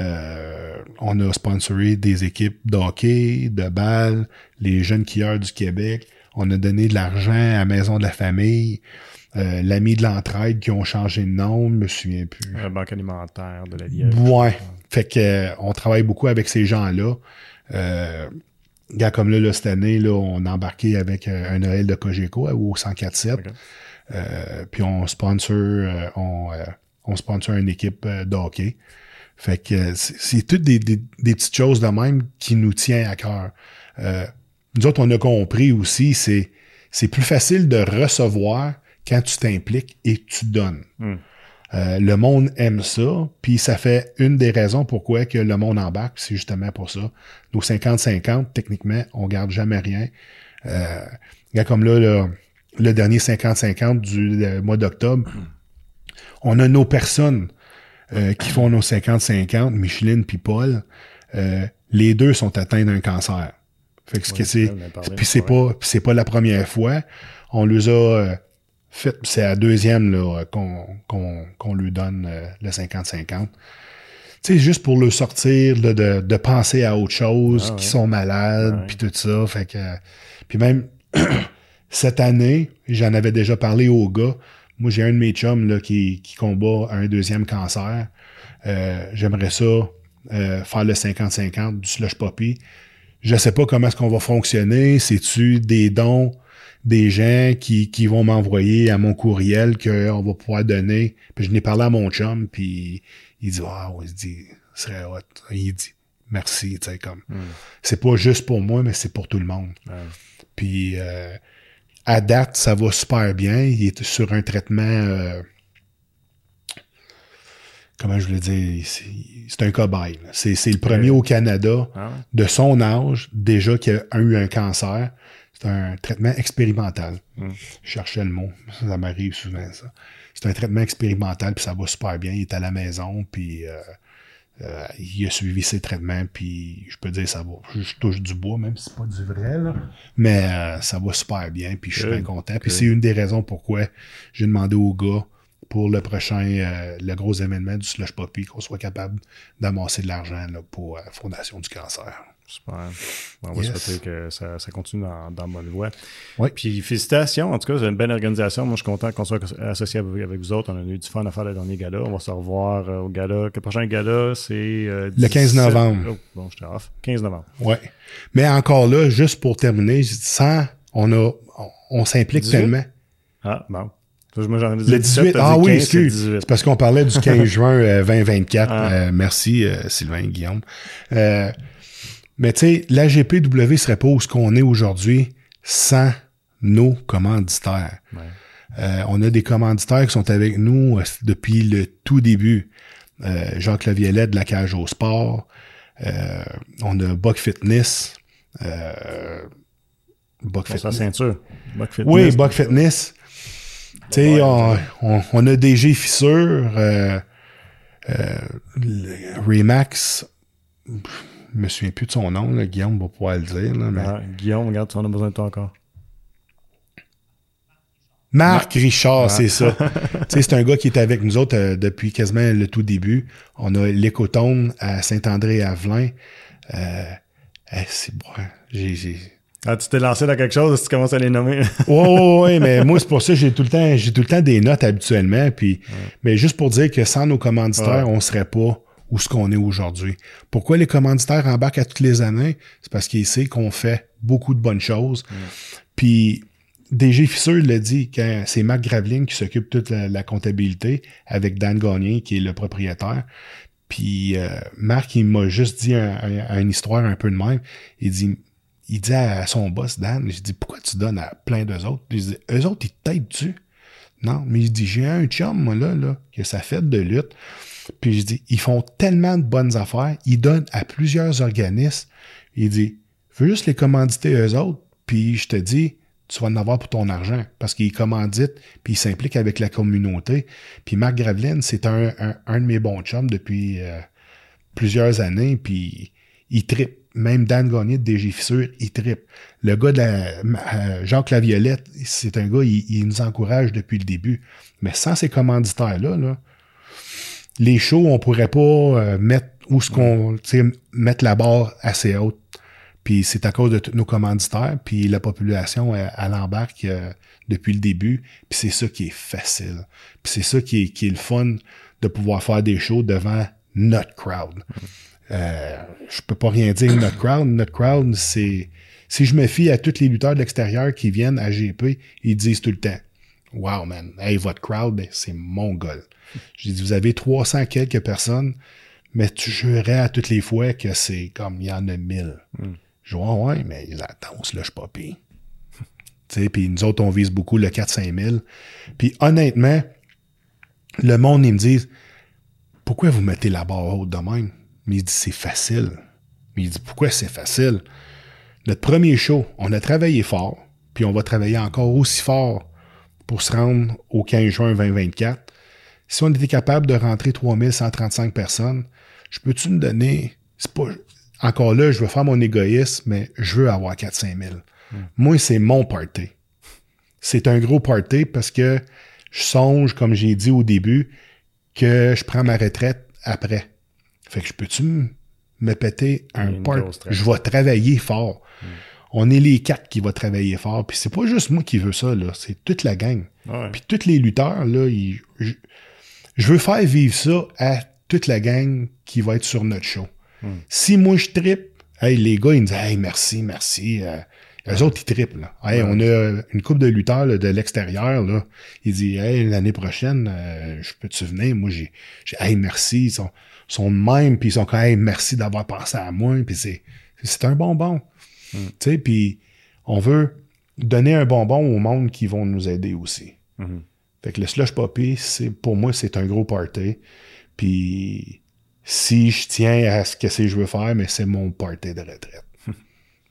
Euh, on a sponsoré des équipes de hockey, de balle, les jeunes skieurs du Québec. On a donné de l'argent à la Maison de la Famille, euh, l'Ami de l'entraide qui ont changé de nom, je me souviens plus. La banque alimentaire de la Liège. Ouais. Fait que euh, on travaille beaucoup avec ces gens-là. Euh, gars comme là, là, cette année, là, on a embarqué avec euh, un Noël de Cogeco au 104.7. Ok. Euh, puis on sponsor, euh, on, euh, on sponsor une équipe euh, de hockey. Fait que euh, c'est toutes des, des, des petites choses de même qui nous tient à cœur. Euh, nous autres, on a compris aussi, c'est c'est plus facile de recevoir quand tu t'impliques et tu donnes. Hmm. Euh, le monde aime ça, puis ça fait une des raisons pourquoi que le monde embarque, c'est justement pour ça. Nos 50-50, techniquement, on garde jamais rien. Euh, regarde comme là, le dernier 50-50 du euh, mois d'octobre, on a nos personnes euh, qui font nos 50-50, Micheline puis Paul. Euh, les deux sont atteints d'un cancer. Fait que ce Ouais, que c'est, puis c'est pas, c'est pas la première fois. On les a euh, fait, c'est la deuxième là qu'on qu'on qu'on lui donne euh, le 50-50. Tu sais, juste pour le sortir de, de, de penser à autre chose, Ah ouais. qui sont malades, puis tout ça. Fait que, puis même cette année, j'en avais déjà parlé au gars. Moi, j'ai un de mes chums là, qui, qui combat un deuxième cancer. Euh, J'aimerais ça euh, faire le 50-50 du slush poppy. Je sais pas comment est-ce qu'on va fonctionner. C'est-tu des dons des gens qui, qui vont m'envoyer à mon courriel qu'on va pouvoir donner? Puis je n'ai parlé à mon chum, puis il dit Ah ouais, il dit, ce serait hot. Il dit merci, tu sais, comme. C'est pas juste pour moi, mais c'est pour tout le monde. Puis euh, à date, ça va super bien. Il est sur un traitement. euh, comment je voulais dire C'est c'est un cobaye. C'est le premier au Canada Ah ouais? de son âge déjà qui a eu un cancer. C'est un traitement expérimental. Mm. Je cherchais le mot. Ça m'arrive souvent, ça. C'est un traitement expérimental, puis ça va super bien. Il est à la maison, puis euh, euh, il a suivi ses traitements, puis je peux dire ça va. Je, je touche du bois, même si c'est pas du vrai, là. Mais euh, ça va super bien, puis je suis bien content. Puis c'est une des raisons pourquoi j'ai demandé au gars pour le prochain, euh, le gros événement du Slush Poppy, qu'on soit capable d'amasser de l'argent pour la Fondation du cancer. Super. On va Yes. souhaiter que ça, ça continue dans, dans bonne voie. Oui. Puis félicitations. En tout cas, c'est une belle organisation. Moi, je suis content qu'on soit associé avec, avec vous autres. On a eu du fun à faire le dernier gala. On va se revoir euh, au gala. Le prochain gala, c'est... euh, Le 15 17 novembre. Oh, bon, j'étais off. 15 novembre. Ouais. Mais encore là, juste pour terminer, je sans, on a, on, on s'implique 18? tellement. Ah, bon. Moi, Le 17, 18, t'as ah dit oui, 15, c'est excuse. 18. C'est parce qu'on parlait du 15 juin euh, 2024. Ah. Euh, merci, euh, Sylvain et Guillaume. Mais tu sais, l'AGPW serait pas où ce qu'on est aujourd'hui sans nos commanditaires. Ouais. Euh, on a des commanditaires qui sont avec nous euh, depuis le tout début. Euh, Jacques Laviolette de la cage au sport. Euh, on a Buck Fitness. Euh, Buck Pour sa Fitness. ceinture. Buck Fitness. Oui, Buck Fitness. Tu sais, on, on, on a DG Fissure, euh, euh, Remax, je me souviens plus de son nom, là, Guillaume va pouvoir le dire. Là, mais... Ah, Guillaume, regarde, tu en as besoin de toi encore. Marc Richard, Ah. c'est ça. c'est un gars qui est avec nous autres euh, depuis quasiment le tout début. On a l'écotone à Saint-André-Avelin. Euh, eh, c'est bon. hein. J'ai. Ah, tu t'es lancé dans quelque chose, tu commences à les nommer. Ouais, ouais, ouais, mais moi, c'est pour ça que j'ai tout le temps, j'ai tout le temps des notes habituellement. Puis, mais juste pour dire que sans nos commanditaires, on serait pas où ce qu'on est aujourd'hui. Pourquoi les commanditaires embarquent à toutes les années? C'est parce qu'ils savent qu'on fait beaucoup de bonnes choses. Puis, DG Fisseur l'a dit, quand c'est Marc Graveline qui s'occupe de toute la, la comptabilité avec Dan Gagné, qui est le propriétaire. Puis, euh, Marc, il m'a juste dit un- un- une histoire un peu de même. Il dit, il dit à son boss, Dan, je dis, pourquoi tu donnes à plein d'eux autres? Je dis, eux autres, ils t'aident-tu? Non, mais il dit, j'ai un chum, moi, là, là, qui a sa fête de lutte. Puis je dis, ils font tellement de bonnes affaires, ils donnent à plusieurs organismes. Il dit, veux juste les commanditer eux autres, puis je te dis, tu vas en avoir pour ton argent, parce qu'ils commanditent, puis ils s'impliquent avec la communauté. Puis Marc Graveline, c'est un, un, de mes bons chums depuis euh, plusieurs années, puis il tripe. Même Dan Gagné de DG Fissure, il tripe. Le gars de la, euh, Jacques Laviolette, c'est un gars, il, nous encourage depuis le début. Mais sans ces commanditaires-là, là, les shows, on pourrait pas euh, mettre où ce qu'on mettre la barre assez haute. Puis c'est à cause de tous nos commanditaires, puis la population à l'embarque euh, depuis le début. Puis c'est ça qui est facile. Puis c'est ça qui est, qui est le fun de pouvoir faire des shows devant notre crowd. Euh, je peux pas rien dire notre crowd. Notre crowd, c'est si je me fie à tous les lutteurs de l'extérieur qui viennent à GP, ils disent tout le temps Wow man, hey, votre crowd, ben, c'est mon goal. J'ai dit, vous avez 300 quelques personnes, mais tu jurais à toutes les fois que c'est comme il y en a 1000. Mm. Je dis, ouais, mais la danse, là, je suis pas pire. puis nous autres, on vise beaucoup le 4-5 000. Puis honnêtement, le monde, ils me disent, pourquoi vous mettez la barre haute de même? Mais il dit, c'est facile. Mais il dit, pourquoi c'est facile? Notre premier show, on a travaillé fort, puis on va travailler encore aussi fort pour se rendre au 15 juin 2024. Si on était capable de rentrer 3135 personnes, je peux-tu me donner, c'est pas, encore là, je veux faire mon égoïsme, mais je veux avoir 4-5 000. Hmm. Moi, c'est mon party. C'est un gros party parce que je songe, comme j'ai dit au début, que je prends ma retraite après. Fait que je peux-tu me péter un party? Je vais travailler fort. Hmm on est les quatre qui vont travailler fort. Puis c'est pas juste moi qui veux ça, là. C'est toute la gang. Puis tous les lutteurs, là, je, veux faire vivre ça à toute la gang qui va être sur notre show. Hmm. Si moi je trippe, hey, les gars, ils me disent Hey, merci, merci. Euh, eux autres, ils trippent. Là. Hey, On a une coupe de lutteurs de l'extérieur. Là. Ils disent Hey, l'année prochaine, euh, je peux te venir? Moi, j'ai Hey, merci. Ils sont, sont de même, puis ils sont quand Hey, merci d'avoir pensé à moi. Puis c'est, c'est un bonbon. Mm. Tu sais, puis on veut donner un bonbon au monde qui vont nous aider aussi. Mm-hmm. Fait que le slush poppy, c'est, pour moi, c'est un gros party. Puis si je tiens à ce que c'est je veux faire, mais c'est mon party de retraite.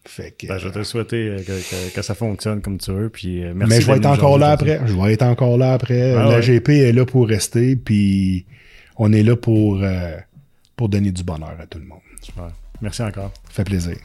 Fait que, ben, je vais te souhaiter euh, que, ça fonctionne comme tu veux. Puis, euh, merci mais je vais être encore là après. Je vais être encore là après. Ah la GP est là pour rester. Puis on est là pour, euh, pour donner du bonheur à tout le monde. Super. Merci encore. Ça fait plaisir.